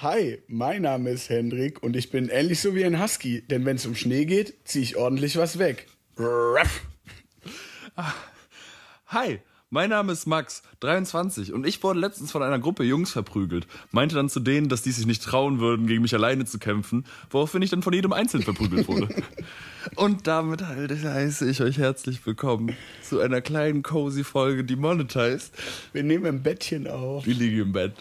Hi, mein Name ist Hendrik und ich bin ähnlich so wie ein Husky, denn wenn es um Schnee geht, ziehe ich ordentlich was weg. Ruff. Hi, mein Name ist Max, 23 und ich wurde letztens von einer Gruppe Jungs verprügelt. Meinte dann zu denen, dass die sich nicht trauen würden, gegen mich alleine zu kämpfen, woraufhin ich dann von jedem einzeln verprügelt wurde. und damit halt heiße ich euch herzlich willkommen zu einer kleinen cozy Folge, die monetized. Wir nehmen ein Bettchen auf. Wir liegen im Bett.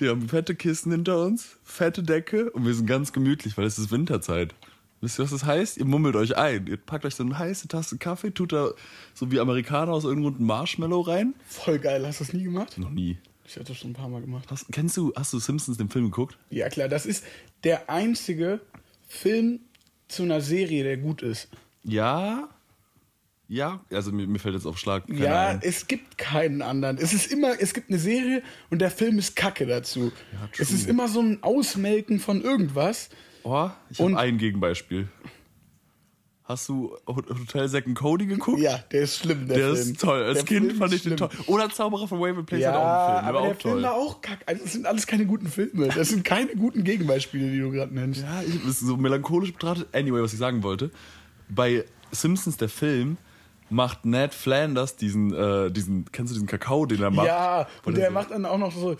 Wir haben fette Kissen hinter uns, fette Decke und wir sind ganz gemütlich, weil es ist Winterzeit. Wisst ihr, was das heißt? Ihr mummelt euch ein. Ihr packt euch so eine heiße Tasse Kaffee, tut da so wie Amerikaner aus irgendeinem einen Marshmallow rein. Voll geil, hast du das nie gemacht? Noch nie. Ich hatte das schon ein paar Mal gemacht. Hast, kennst du, hast du Simpsons den Film geguckt? Ja klar, das ist der einzige Film zu einer Serie, der gut ist. Ja. Ja, also mir, mir fällt jetzt auf Schlag. ja, ein. es gibt keinen anderen. Es ist immer, es gibt eine Serie und der Film ist Kacke dazu. Ja, es ist immer so ein Ausmelken von irgendwas. Oh, ich Und- habe ein Gegenbeispiel. Hast du Hotel and Cody geguckt? Ja, der ist schlimm, der, Der Film. ist toll. Als Der Kind Film fand ich den toll. Oder Zauberer von Waverly Place Ja, hat auch einen Film. Der aber war der auch Film toll. war auch kacke. Also, das sind alles keine guten Filme. Das sind keine guten Gegenbeispiele, die du gerade nennst. Ja, ich, ist so melancholisch betrachtet. Anyway, was ich sagen wollte. Bei Simpsons, der Film, macht Ned Flanders diesen, äh, diesen, kennst du diesen Kakao, den er macht? Ja, und der der macht dann auch noch so,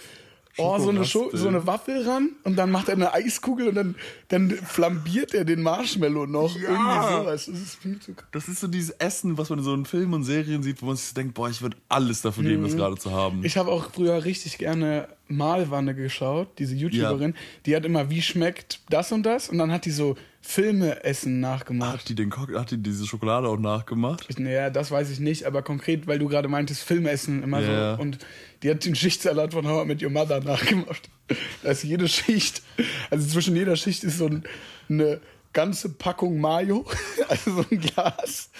oh, so, eine Scho so eine Waffel ran und dann macht er eine Eiskugel und dann, dann flambiert er den Marshmallow noch. Ja. Irgendwie sowas. Das ist viel zu Das ist so dieses Essen, was man in so in Filmen und Serien sieht, wo man sich so denkt, boah, ich würde alles dafür geben, das gerade zu haben. Mhm. Ich habe auch früher richtig gerne Malwanne geschaut, diese YouTuberin. Die hat immer, wie schmeckt das und das? Und dann hat die so Filme-Essen nachgemacht. hat die den Cock, hat die diese Schokolade auch nachgemacht? Ich, naja, das weiß ich nicht, aber konkret, weil du gerade meintest, Filmessen immer Ja. so. Und die hat den Schichtsalat von How I Met Your Mother nachgemacht. Da ist jede Schicht, also zwischen jeder Schicht ist so ein, eine ganze Packung Mayo, also so ein Glas.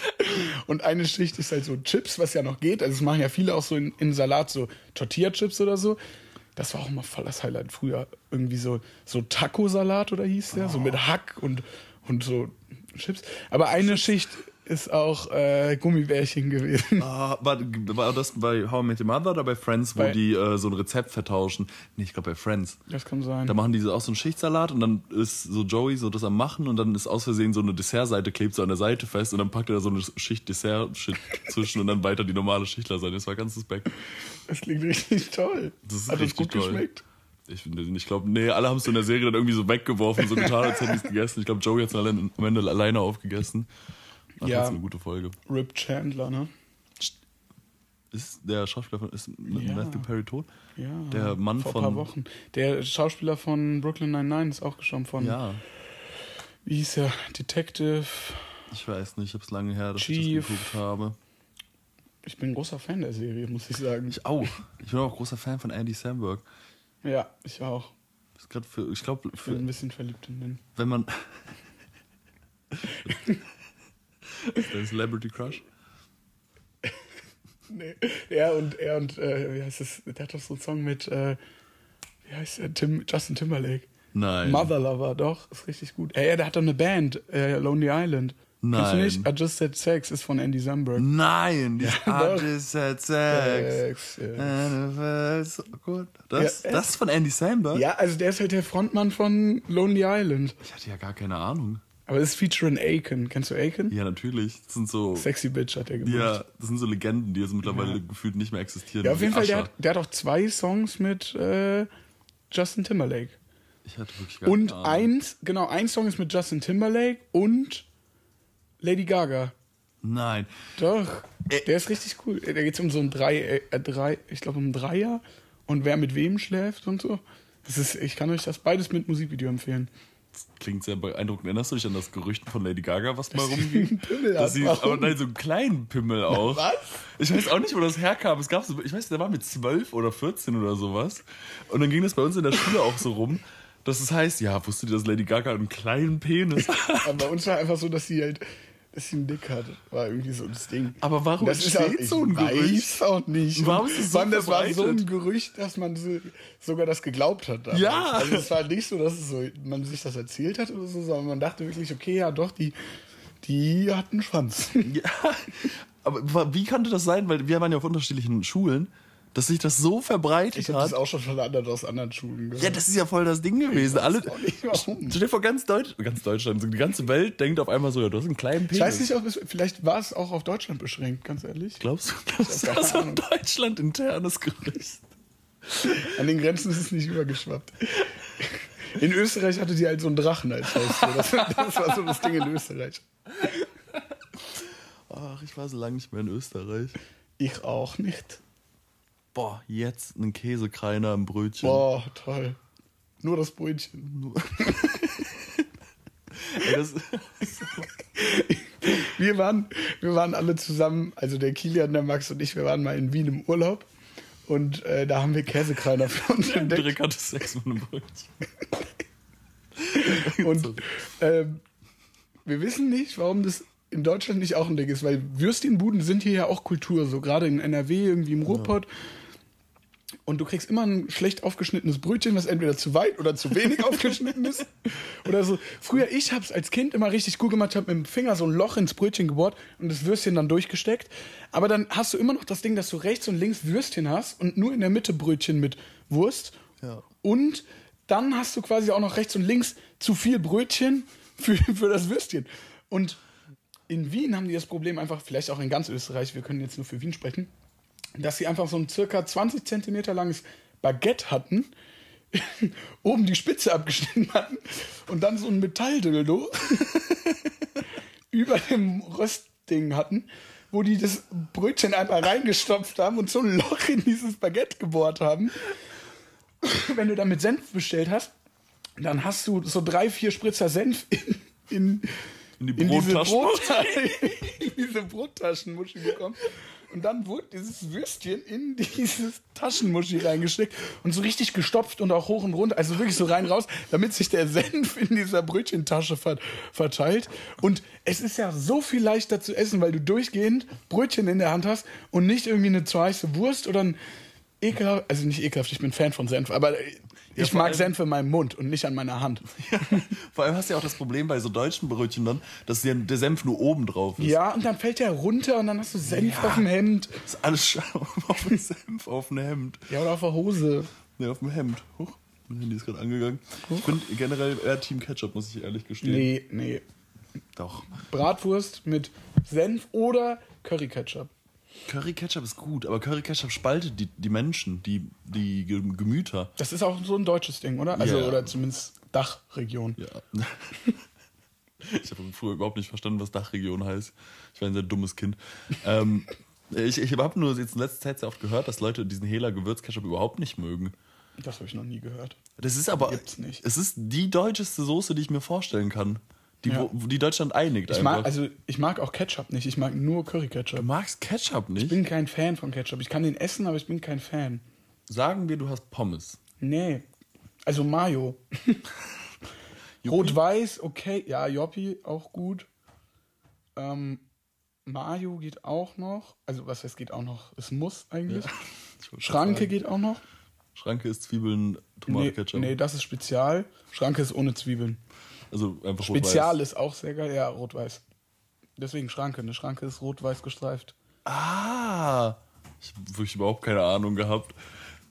Und eine Schicht ist halt so Chips, was ja noch geht. Also das machen ja viele auch so in, in Salat, so Tortilla-Chips oder so. Das war auch immer voll das Highlight früher. Irgendwie so, so Taco-Salat oder hieß der, so mit Hack und, und so Chips. Aber eine Schicht ist auch äh, Gummibärchen gewesen. Ah, war, war das bei How I Met Your Mother oder bei Friends, wo Bei- die äh, so ein Rezept vertauschen? Nee, ich glaube bei Friends. Das kann sein. Da machen die so auch so einen Schichtsalat und dann ist so Joey so das am Machen und dann ist aus Versehen so eine Dessertseite, klebt so an der Seite fest und dann packt er da so eine Schicht Dessert-Shit zwischen und dann weiter die normale Schichtlasagne. Das war ganz suspekt. Das klingt richtig toll. Das ist Hat richtig gut toll. geschmeckt? Ich, ich glaube, nee, alle haben es in der Serie dann irgendwie so weggeworfen, so getan, als hätten sie es gegessen. Ich glaube, Joey hat es am Ende alleine aufgegessen. War Ja. trotzdem eine gute Folge. Rip Chandler, ne? Ist der Schauspieler von ist Ja. Matthew Perry tot? Ja. Der Mann vor von. ein paar Wochen. Der Schauspieler von Brooklyn 99 ist auch gestorben von. Ja, Wie hieß er? Detective. ich weiß nicht, ich es lange her, dass ich Chief. das geguckt habe. Ich bin ein großer Fan der Serie, muss ich sagen. Ich auch. Ich bin auch großer Fan von Andy Samberg. ja, ich auch. Ist für, ich glaube, Ich bin ein bisschen verliebt in den. wenn man. ist dein Celebrity Crush? Nee. Er und er und äh, wie heißt das? Der hat doch so einen Song mit äh, wie heißt der? Tim, Justin Timberlake. Nein. Mother Lover, doch, ist richtig gut. Ey, der hat doch eine Band, äh, Lonely Island. Kennst du Nein. nicht? I Just Said Sex ist von Andy Samberg. Nein, die doch. I just had sex. Sex, ja. Felt so good. Das, Ja, das ist von Andy Samberg? Ja, also der ist halt der Frontmann von Lonely Island. Ich hatte ja gar keine Ahnung. Aber es ist featuring Aiken. Kennst du Aiken? Ja, natürlich. Das sind so. Sexy Bitch hat er gemacht. Ja, das sind so Legenden, die jetzt mittlerweile gefühlt nicht mehr existieren. Ja, auf jeden Fall, der hat, der hat auch zwei Songs mit äh, Justin Timberlake. Ich hatte wirklich gar Und Ahnung. eins, genau, ein Song ist mit Justin Timberlake und Lady Gaga. Nein. Doch, der ist richtig cool. Da geht es um so ein drei, äh, drei ich glaube um ein Dreier und wer mit wem schläft und so. Das ist, ich kann euch das beides mit Musikvideo empfehlen. Klingt sehr beeindruckend. Erinnerst du dich an das Gerücht von Lady Gaga, was mal rumging? Pimmel Dass sie, aber nein, so einen kleinen Pimmel auch. Was? Ich weiß auch nicht, wo das herkam. Es gab so, ich weiß, der war mit 12 oder 14 oder sowas. Und dann ging das bei uns in der Schule auch so rum, dass es heißt, ja, wusstet ihr, dass Lady Gaga einen kleinen Penis hat? Aber bei uns war einfach so, dass sie halt, dass sie einen Dick hat. War irgendwie so das Ding. Aber warum das ist auch, ich so ein Gerücht? weiß auch nicht. Warum ist es so allem, das war so ein verbreitet? Gerücht, dass man so, sogar das geglaubt hat. damals. Ja. Also es war nicht so, dass so, man sich das erzählt hat oder so, sondern man dachte wirklich, okay, ja doch, die, die hat einen Schwanz. Ja, aber wie konnte das sein? Weil wir waren ja auf unterschiedlichen Schulen. Dass sich das so verbreitet Ich habe hat. das auch schon von anderen aus anderen Schulen gehört. Ja, das ist ja voll das Ding gewesen. Alle, stell dir vor, ganz, Deutsch, ganz Deutschland, die ganze Welt denkt auf einmal so, ja, du hast einen kleinen Penis. Ich weiß nicht, ob es, vielleicht war es auch auf Deutschland beschränkt, ganz ehrlich. Glaubst du, glaubst du, das war ein. Deutschland internes Gerücht? An den Grenzen ist es nicht übergeschwappt. In Österreich hatte die halt so einen Drachen als Haustier. Das, das war so das Ding in Österreich. Ach, ich war so lange nicht mehr in Österreich. Ich auch nicht. Boah, jetzt ein Käsekreiner im Brötchen. Boah, toll. Nur das Brötchen. Ey, das, Wir waren, wir waren alle zusammen, also der Kilian, der Max und ich, wir waren mal in Wien im Urlaub. Und äh, da haben wir Käsekreiner für uns entdeckt. Direkt hatte Sex mit einem Brötchen. Und ähm, wir wissen nicht, warum das in Deutschland nicht auch ein Ding ist, weil Würstchenbuden sind hier ja auch Kultur, so gerade in NRW, irgendwie im Ruhrpott. Und du kriegst immer ein schlecht aufgeschnittenes Brötchen, was entweder zu weit oder zu wenig aufgeschnitten ist. Oder so. Früher, ich hab's als Kind immer richtig gut gemacht, hab mit dem Finger so ein Loch ins Brötchen gebohrt und das Würstchen dann durchgesteckt. Aber dann hast du immer noch das Ding, dass du rechts und links Würstchen hast und nur in der Mitte Brötchen mit Wurst. Ja. Und dann hast du quasi auch noch rechts und links zu viel Brötchen für, für das Würstchen. Und in Wien haben die das Problem einfach, vielleicht auch in ganz Österreich, wir können jetzt nur für Wien sprechen, dass sie einfach so ein circa 20 Zentimeter langes Baguette hatten, oben die Spitze abgeschnitten hatten und dann so ein Metalldildo über dem Röstding hatten, wo die das Brötchen einfach reingestopft haben und so ein Loch in dieses Baguette gebohrt haben. Wenn du damit Senf bestellt hast, dann hast du so drei, vier Spritzer Senf in, in, In die diese, Brottaschen. Brot, in diese Brottaschenmuschi bekommen. Und dann wurde dieses Würstchen in dieses Taschenmuschi reingesteckt und so richtig gestopft und auch hoch und runter, also wirklich so rein raus, damit sich der Senf in dieser Brötchentasche ver verteilt. Und es ist ja so viel leichter zu essen, weil du durchgehend Brötchen in der Hand hast und nicht irgendwie eine zu heiße Wurst oder ein ekelhaft, also nicht ekelhaft, ich bin Fan von Senf, aber ich mag allem- Senf in meinem Mund und nicht an meiner Hand. Vor allem hast du ja auch das Problem bei so deutschen Brötchen dann, dass der, Senf nur oben drauf ist. Ja, und dann fällt der runter und dann hast du Senf auf dem Hemd. Das ist alles auf dem Senf, auf dem Hemd. Ja, oder auf der Hose. Ne, auf dem Hemd. Huch, mein Handy ist gerade angegangen. Ich bin generell eher Team Ketchup, muss ich ehrlich gestehen. Nee, nee. Doch. Bratwurst mit Senf oder Curry Ketchup. Curry Ketchup ist gut, aber Curry Ketchup spaltet die, die Menschen, die, die Ge- Gemüter. Das ist auch so ein deutsches Ding, oder? Also, Ja. oder zumindest Dachregion. Ja. Ich habe früher überhaupt nicht verstanden, was Dachregion heißt. Ich war ein sehr dummes Kind. ähm, ich ich habe nur jetzt in letzter Zeit sehr oft gehört, dass Leute diesen Hela Gewürzketchup überhaupt nicht mögen. Das habe ich noch nie gehört. Das ist aber. Gibt's nicht. Es ist die deutscheste Soße, die ich mir vorstellen kann. Die, Ja. wo, die Deutschland einigt. Ich einfach. mag, also, ich mag auch Ketchup nicht. Ich mag nur Curry du Ketchup. magst Ketchup nicht? Ich bin kein Fan von Ketchup. Ich kann den essen, aber ich bin kein Fan. Sagen wir, du hast Pommes. Nee. Also Mayo. Rot-Weiß, okay. Ja, Joppi, auch gut. Ähm, Mayo geht auch noch. Also, was heißt geht auch noch? Es muss eigentlich. Ich wollte Schranke geht auch noch. Schranke ist Zwiebeln, Tomate, Nee, Ketchup. nee, das ist Spezial. Schranke ist ohne Zwiebeln. Also einfach Spezial ist auch sehr geil. Ja, rot-weiß. Deswegen Schranke. Eine Schranke ist rot-weiß gestreift. Ah! Ich habe wirklich überhaupt keine Ahnung gehabt.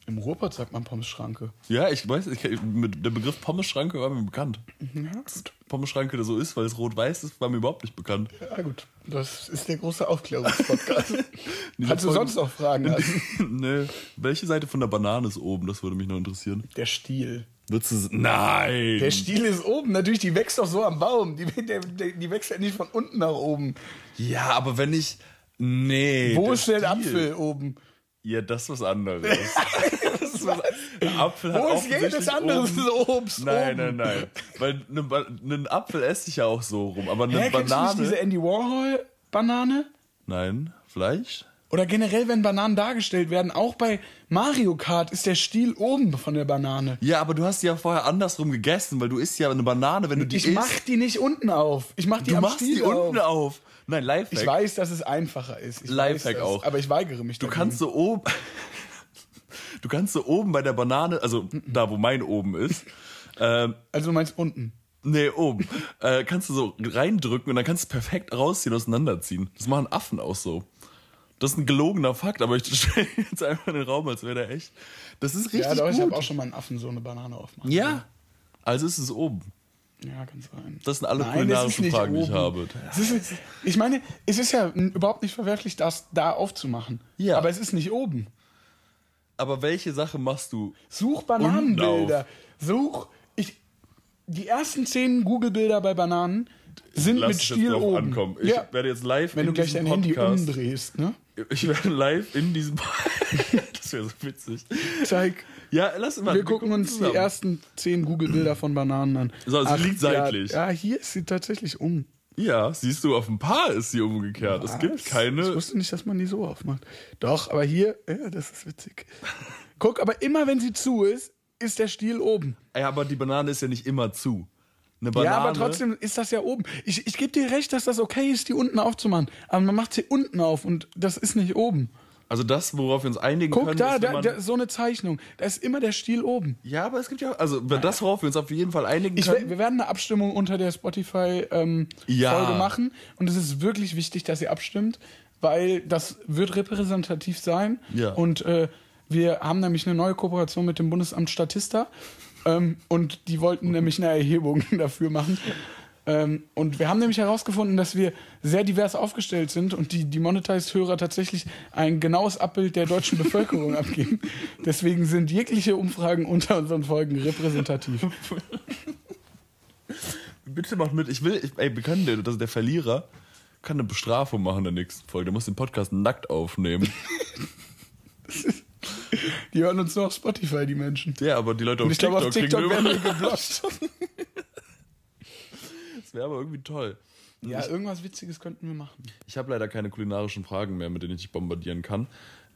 Im Ruhrpott sagt man Pommes-Schranke. Ja, ich weiß, ich, der Begriff Pommes-Schranke war mir bekannt. Ja, gut. Pommes-Schranke, der so ist, weil es rot-weiß ist, war mir überhaupt nicht bekannt. Ja, gut. Das ist der große Aufklärungspodcast. Kannst du sonst noch Fragen nee. Welche Seite von der Banane ist oben? Das würde mich noch interessieren. Der Stiel. Würdest du Nein! Der Stiel ist oben. Natürlich, die wächst doch so am Baum. Die, der, die wächst ja nicht von unten nach oben. ja, aber wenn ich. Nee. Wo ist der Stiel. Apfel oben? Ja, das ist was anderes. das ist was, Apfel Wo ist jedes andere Obst? Nein, nein, nein. Weil ne einen Apfel esse ich ja auch so rum, aber eine Hä, Banane. nicht diese Andy Warhol-Banane? Nein, Fleisch? Oder generell, wenn Bananen dargestellt werden, auch bei Mario Kart ist der Stiel oben von der Banane. Ja, aber du hast die ja vorher andersrum gegessen, weil du isst ja eine Banane, wenn du die Ich isst. mach die nicht unten auf. Ich mach die du am machst Stiel die auf. unten auf. Nein, Lifehack. Ich weiß, dass es einfacher ist. Ich Lifehack weiß auch. Aber ich weigere mich Du dagegen. kannst so oben. Du kannst so oben bei der Banane, also da, wo mein oben ist, ähm, Also du meinst unten. nee, oben, äh, kannst du so reindrücken und dann kannst du es perfekt rausziehen, auseinanderziehen. Das machen Affen auch so. Das ist ein gelogener Fakt, aber ich stelle jetzt einfach in den Raum, als wäre der echt. Das ist richtig Ja, doch, ich gut. habe auch schon mal einen Affen so eine Banane aufmachen. ja, also ist es oben. Ja, kann sein. Das sind alle Nein, kulinarischen Fragen, die ich habe. Ist, ich meine, es ist ja überhaupt nicht verwerflich, das da aufzumachen. Ja. Aber es ist nicht oben. Aber welche Sache machst du? Such Bananenbilder. Such. Ich, die ersten zehn Google-Bilder bei Bananen sind Lass mit Stiel drauf oben. ankommen. Ich ja. werde jetzt live Wenn in du gleich dein Handy Podcast. umdrehst, ne? Ich werde live in diesem. das wäre so witzig. Zeig. Ja, lass mal. Wir gucken uns die zusammen. ersten zehn Google-Bilder von Bananen an. So, sie liegt ja, seitlich. Ja, hier ist sie tatsächlich um. Ja, siehst du, auf ein Paar ist sie umgekehrt. Es gibt Was? Ich keine. wusste nicht, dass man die so aufmacht. Doch, aber hier, ja, das ist witzig. Guck, aber immer wenn sie zu ist, ist der Stiel oben. Ja, aber die Banane ist ja nicht immer zu. Eine Banane. Ja, aber trotzdem ist das ja oben. Ich, ich gebe dir recht, dass das okay ist, die unten aufzumachen. Aber man macht sie unten auf und das ist nicht oben. Also das, worauf wir uns einigen Guck können, da, ist, da, da, so eine Zeichnung. Da ist immer der Stiel oben. Ja, aber es gibt ja. Also das, worauf wir uns auf jeden Fall einigen Ich, können. wir werden eine Abstimmung unter der Spotify-Folge ähm, Ja. Folge machen. Und es ist wirklich wichtig, dass ihr abstimmt, weil das wird repräsentativ sein. Ja. Und äh, wir haben nämlich eine neue Kooperation mit dem Bundesamt Statista. Ähm, und die wollten nämlich eine Erhebung dafür machen. Ähm, und wir haben nämlich herausgefunden, dass wir sehr divers aufgestellt sind und die, die Monetized-Hörer tatsächlich ein genaues Abbild der deutschen Bevölkerung abgeben. Deswegen sind jegliche Umfragen unter unseren Folgen repräsentativ. Bitte macht mit. Ich will, ich, ey, wir können, der, das der Verlierer kann eine Bestrafung machen in der nächsten Folge. Der muss den Podcast nackt aufnehmen. Die hören uns nur auf Spotify, die Menschen. ja, aber die Leute auf ich glaube, auf kriegen TikTok werden wir geblockt. Das wäre aber irgendwie toll. Ja, irgendwas Witziges könnten wir machen. Ich habe leider keine kulinarischen Fragen mehr, mit denen ich dich bombardieren kann.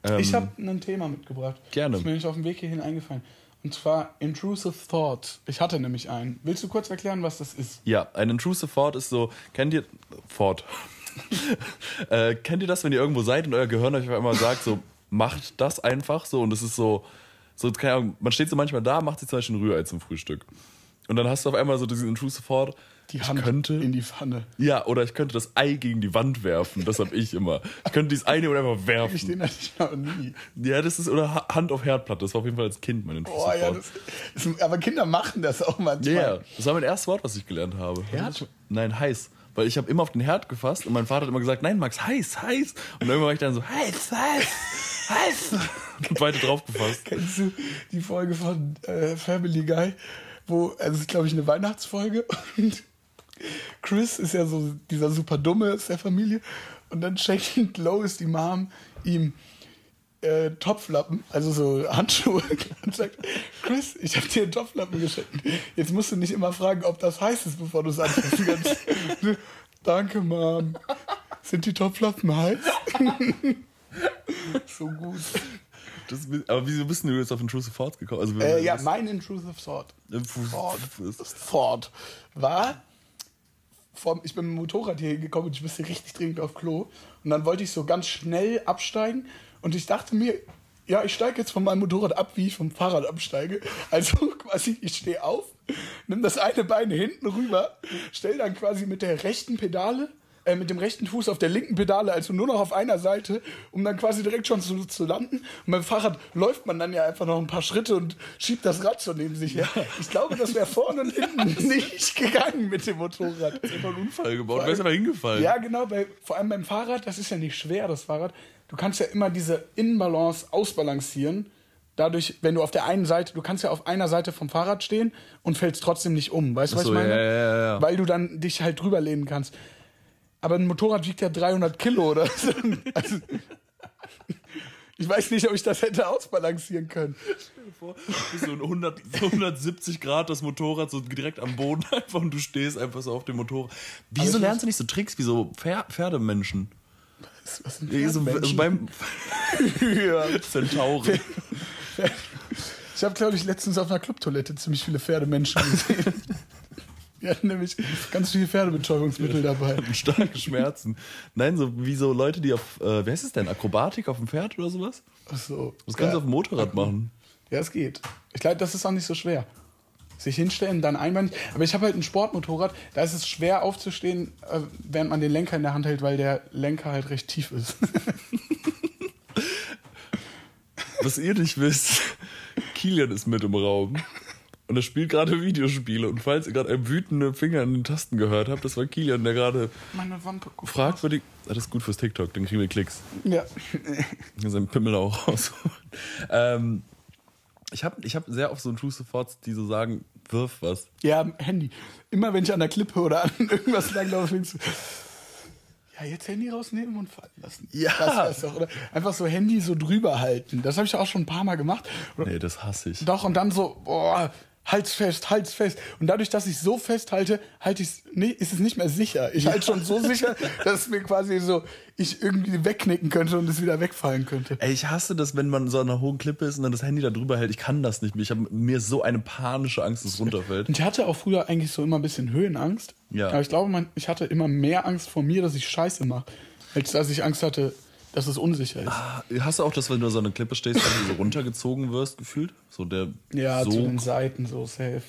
Ähm, Ich habe ein Thema mitgebracht. Gerne. Ist mir nicht auf dem Weg hierhin eingefallen. Und zwar Intrusive Thought. Ich hatte nämlich einen. Willst du kurz erklären, was das ist? Ja, ein intrusive Thought ist so, kennt ihr, Thought. äh, kennt ihr das, wenn ihr irgendwo seid und euer Gehirn euch auf einmal sagt, so, macht das einfach so und es ist so, so, keine Ahnung, man steht so manchmal da, macht sich zum Beispiel ein Rührei zum Frühstück. Und dann hast du auf einmal so diesen intrusive Thought, Die ich Hand könnte, in die Pfanne. ja, oder ich könnte das Ei gegen die Wand werfen, das habe ich immer. Ich könnte dieses Ei nehmen und einfach Ich werfen. den hatte ich noch nie. Ja, das ist, oder Ha- Hand auf Herdplatte, das war auf jeden Fall als Kind mein intrusive Oh ja, Thought. das, das, aber Kinder machen das auch manchmal. Ja, yeah, das war mein erstes Wort, was ich gelernt habe. Herd? Nein, heiß. Weil ich habe immer auf den Herd gefasst und mein Vater hat immer gesagt, nein, Max, heiß, heiß. Und irgendwann war ich dann so, heiß, heiß, heiß. Und weiter drauf gefasst. Kennst du die Folge von äh, Family Guy, wo, also es ist glaube ich eine Weihnachtsfolge und Chris ist ja so dieser super Dumme aus der Familie und dann schenkt Lois, die Mom, ihm äh, Topflappen, also so Handschuhe und sagt, Chris, ich habe dir einen Topflappen geschenkt. Jetzt musst du nicht immer fragen, ob das heiß ist, bevor du es anfassen kannst. Danke, Mom. Sind die Topflappen heiß? so gut. Das, aber wieso bist du jetzt auf Intrusive Thoughts gekommen? Also, Äh, ja, mein Intrusive Thought. Thought. Thought war, vom, ich bin mit dem Motorrad hier hingekommen und ich musste richtig dringend auf Klo. Und dann wollte ich so ganz schnell absteigen und ich dachte mir, ja, ich steige jetzt von meinem Motorrad ab, wie ich vom Fahrrad absteige. Also quasi, ich stehe auf, nimm das eine Bein hinten rüber, stell dann quasi mit der rechten Pedale, äh, mit dem rechten Fuß auf der linken Pedale, also nur noch auf einer Seite, um dann quasi direkt schon zu, zu landen. Und beim Fahrrad läuft man dann ja einfach noch ein paar Schritte und schiebt das Rad so neben sich her. Ich glaube, das wäre vorne und hinten nicht gegangen mit dem Motorrad. einfach einen Unfall gebaut. Ist aber hingefallen? Ja, genau, bei, vor allem beim Fahrrad, das ist ja nicht schwer, das Fahrrad. Du kannst ja immer diese Innenbalance ausbalancieren. Dadurch, wenn du auf der einen Seite, du kannst ja auf einer Seite vom Fahrrad stehen und fällst trotzdem nicht um. Weißt du, was so, ich meine? ja, ja, ja. Weil du dann dich halt drüber lehnen kannst. Aber ein Motorrad wiegt ja 300 Kilo oder so. Also, ich weiß nicht, ob ich das hätte ausbalancieren können. vor, so ein 100, so 170 Grad das Motorrad so direkt am Boden einfach und du stehst einfach so auf dem Motorrad. Wieso lernst du nicht so Tricks wie so Pfer Pferdemenschen? Was, was sind Ja, so, also beim ja. Zentauren. Ich habe, glaube ich, letztens auf einer Clubtoilette ziemlich viele Pferdemenschen gesehen. Die hatten nämlich ganz viele Pferdebetäubungsmittel dabei. hatten starke Schmerzen. Nein, so wie so Leute, die auf, äh, wie heißt es denn, Akrobatik auf dem Pferd oder sowas? Ach so. Das kannst du ja. auf dem Motorrad machen. Ja, es geht. Ich glaube, das ist auch nicht so schwer. Sich hinstellen, dann einbein. Aber ich habe halt ein Sportmotorrad, da ist es schwer aufzustehen, äh, während man den Lenker in der Hand hält, weil der Lenker halt recht tief ist. was ihr nicht wisst, Kilian ist mit im Raum. Und er spielt gerade Videospiele. Und falls ihr gerade einen wütenden Finger an den Tasten gehört habt, das war Kilian, der gerade fragwürdig. Ah, das ist gut fürs TikTok, dann kriegen wir Klicks. Ja. Sein Pimmel auch raus. ähm, ich habe ich hab sehr oft so Intrusive Thoughts, die so sagen, wirf was. Ja, Handy. Immer wenn ich an der Klippe oder an irgendwas langlaufe, denkst du, ja, jetzt Handy rausnehmen und fallen lassen. Ja. Das wär's doch, oder? Einfach so Handy so drüber halten. Das habe ich auch schon ein paar Mal gemacht. Nee, das hasse ich. Doch, und dann so, boah, halt's fest, halt's fest. Und dadurch, dass ich so festhalte, halte ich nee, ist es nicht mehr sicher. Ich halte schon so sicher, dass es mir quasi so, ich irgendwie wegknicken könnte und es wieder wegfallen könnte. Ey, ich hasse das, wenn man so an einer hohen Klippe ist und dann das Handy da drüber hält. Ich kann das nicht mehr. Ich habe mir so eine panische Angst, dass es runterfällt. Und ich hatte auch früher eigentlich so immer ein bisschen Höhenangst. Ja. Aber ich glaube, man, ich hatte immer mehr Angst vor mir, dass ich Scheiße mache, als dass ich Angst hatte, dass es unsicher ist. Ah, Hast du auch das, wenn du an so einer Klippe stehst, dass du so runtergezogen wirst, gefühlt? So der ja, so zu den Seiten so safe.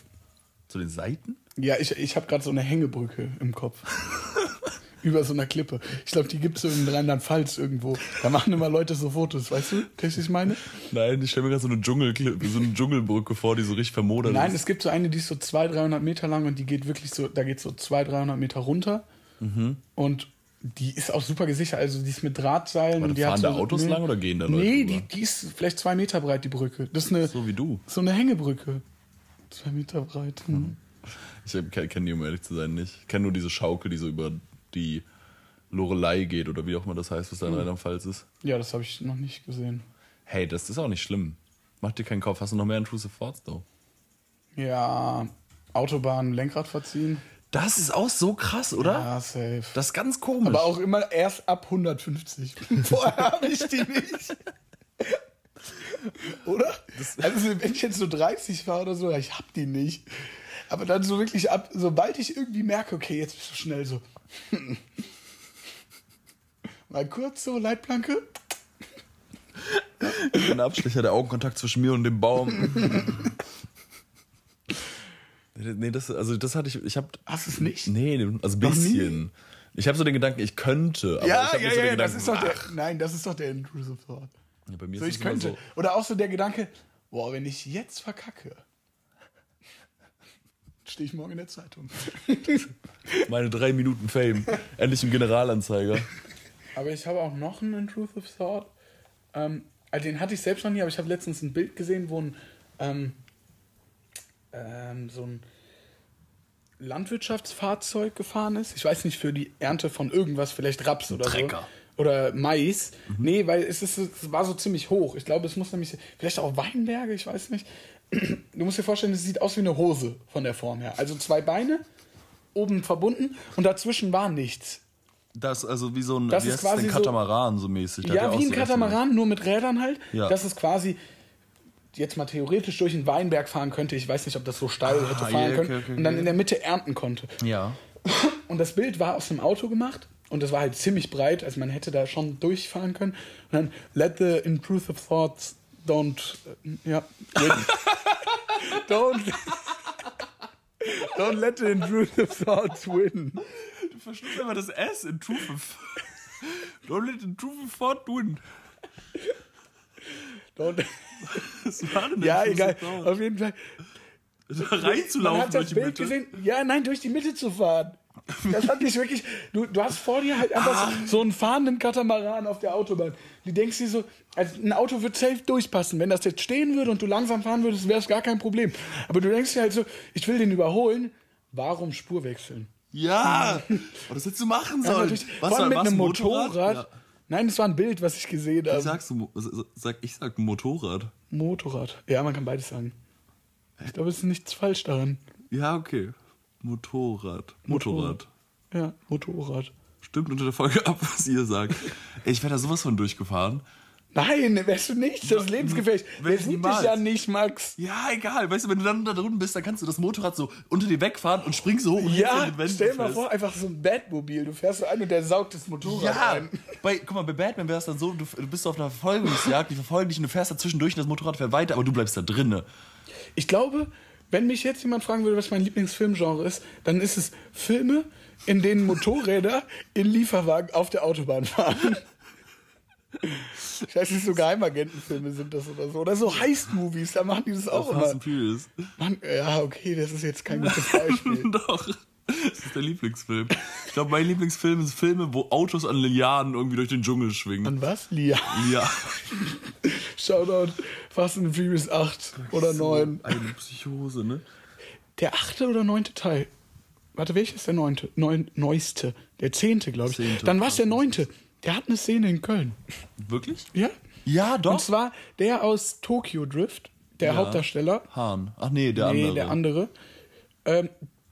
zu den Seiten? Ja, ich, ich habe gerade so eine Hängebrücke im Kopf. Über so einer Klippe. Ich glaube, die gibt es so in Rheinland-Pfalz irgendwo. Da machen immer Leute so Fotos, weißt du? Weißt du, was ich meine? Nein, ich stelle mir gerade so eine Dschungelklippe, so eine Dschungelbrücke vor, die so richtig vermodert Nein, ist. es gibt so eine, die ist so 200, 300 Meter lang und die geht wirklich so, da geht so 200, 300 Meter runter. Mhm. Und die ist auch super gesichert. Also die ist mit Drahtseilen. Warte, und die fahren hat da so, Autos lang oder gehen da Leute Nee, die, die ist vielleicht zwei Meter breit, die Brücke. Das ist eine, So wie du. so eine Hängebrücke. Zwei Meter breit. Hm. Ich kenne die, um ehrlich zu sein, nicht. Ich kenne nur diese Schaukel, die so über die Lorelei geht oder wie auch immer das heißt, was da in Rheinland-Pfalz ist. Ja, das habe ich noch nicht gesehen. Hey, das ist auch nicht schlimm. Mach dir keinen Kopf. Hast du noch mehr Intrusive Thoughts, though? Ja, Autobahn, Lenkrad verziehen. Das ist auch so krass, oder? Ja, safe. Das ist ganz komisch. Aber auch immer erst ab 150. Vorher habe ich die nicht. Oder? also wenn ich jetzt so 30 fahre oder so, ich hab die nicht. Aber dann so wirklich ab, sobald ich irgendwie merke, okay, jetzt bist du schnell so. Mal kurz so, Leitplanke. ein Abstecher, der Augenkontakt zwischen mir und dem Baum. Nee, das, also das hatte ich, ich hab, Hast du es nicht? nee, also ein bisschen. Ich habe so den Gedanken, ich könnte, aber ich ja, hab ja, nicht so den ja, das Gedanken, ist doch der, ach, nein, das ist doch der Intrusive Thought. ja, bei mir So, ist ich könnte. Oder auch so der Gedanke, boah, wenn ich jetzt verkacke, stehe ich morgen in der Zeitung. so, meine drei Minuten Fame, endlich im Generalanzeiger. Aber ich habe auch noch einen Intrusive Thought. Ähm, also den hatte ich selbst noch nie, aber ich habe letztens ein Bild gesehen, wo ein ähm, ähm, so ein Landwirtschaftsfahrzeug gefahren ist. Ich weiß nicht, für die Ernte von irgendwas, vielleicht Raps oder Trecker. so. Oder Mais. Nee, weil es, ist, es war so ziemlich hoch. Ich glaube, es muss nämlich, vielleicht auch Weinberge, ich weiß nicht. Du musst dir vorstellen, es sieht aus wie eine Hose von der Form her. Also zwei Beine, oben verbunden und dazwischen war nichts. Das also wie so ein, Das wie ist quasi so- Katamaran so mäßig. Der hat Ja, wie ein so so- Katamaran, nur mit Rädern halt. Ja. Dass es quasi jetzt mal theoretisch durch einen Weinberg fahren könnte. Ich weiß nicht, ob das so steil Ah, hätte fahren ja, können. okay, okay, und dann in der Mitte ernten konnte. Ja. Und das Bild war aus einem Auto gemacht. Und das war halt ziemlich breit. Also man hätte da schon durchfahren können. Und dann, let the intrusive thoughts don't, äh, ja, win. don't, don't let the intrusive thoughts win. Du verschluckst immer das S in Trufe. Don't let the Trufe fortune. Don't, Das war denn ja, egal. Auf jeden Fall. Da Man reinzulaufen hat das durch die Bild Mitte. gesehen. Ja, nein, durch die Mitte zu fahren. Das hat mich wirklich. Du, du hast vor dir halt einfach Ah. so, einen fahrenden Katamaran auf der Autobahn. Du denkst dir so, also ein Auto wird safe durchpassen. Wenn das jetzt stehen würde und du langsam fahren würdest, wäre es gar kein Problem. Aber du denkst dir halt so, ich will den überholen. Warum Spur wechseln? Ja! Aber das hättest du machen Ja, sollen. natürlich. Was mit war's, einem ein Motorrad. Ja. Nein, es war ein Bild, was ich gesehen Wie habe. sagst du? Sag, ich sag Motorrad. Motorrad. Ja, man kann beides sagen. Ich glaube, es ist nichts falsch daran. Ja, okay. Motorrad. Motorrad. Ja, Motorrad. Stimmt unter der Folge ab, was ihr sagt. Ey, ich wäre da sowas von durchgefahren. Nein, wärst du nicht. Das ist lebensgefährlich. Ich sieht dich ja nicht, Max. Ja, egal. Weißt du, wenn du dann da drunten bist, dann kannst du das Motorrad so unter dir wegfahren und springst so hoch und Ja, stell dir mal vor, einfach so ein Batmobil. Du fährst so ein und der saugt das Motorrad Ja, ein. bei, guck mal, bei Batman wäre es dann so, du, du bist auf einer Verfolgungsjagd, die verfolgen dich und du fährst da zwischendurch und das Motorrad fährt weiter, aber du bleibst da drinne. Ich glaube, wenn mich jetzt jemand fragen würde, was mein Lieblingsfilmgenre ist, dann ist es Filme, in denen Motorräder in Lieferwagen auf der Autobahn fahren. Ich weiß nicht, so Geheimagentenfilme sind das oder so. Oder so Heist-Movies, da machen die das auch Fast immer. Furious. Mann, ja, okay, das ist jetzt kein gutes Beispiel. Doch. Das ist der Lieblingsfilm. Ich glaube, mein Lieblingsfilm sind Filme, wo Autos an Lianen irgendwie durch den Dschungel schwingen. An was? Lia. Ja. Shoutout Fast and Furious 8 oder 9. Eine Psychose, ne? Der achte oder neunte Teil? Warte, welcher ist der neunte? Neun, neueste. Der zehnte, glaube ich. Zehnte. Dann war es der neunte. Der hat eine Szene in Köln. Wirklich? Ja? Ja, doch. Und zwar der aus Tokyo Drift, der Ja. Hauptdarsteller. Hahn. Ach nee, der nee, andere. der andere. Ähm,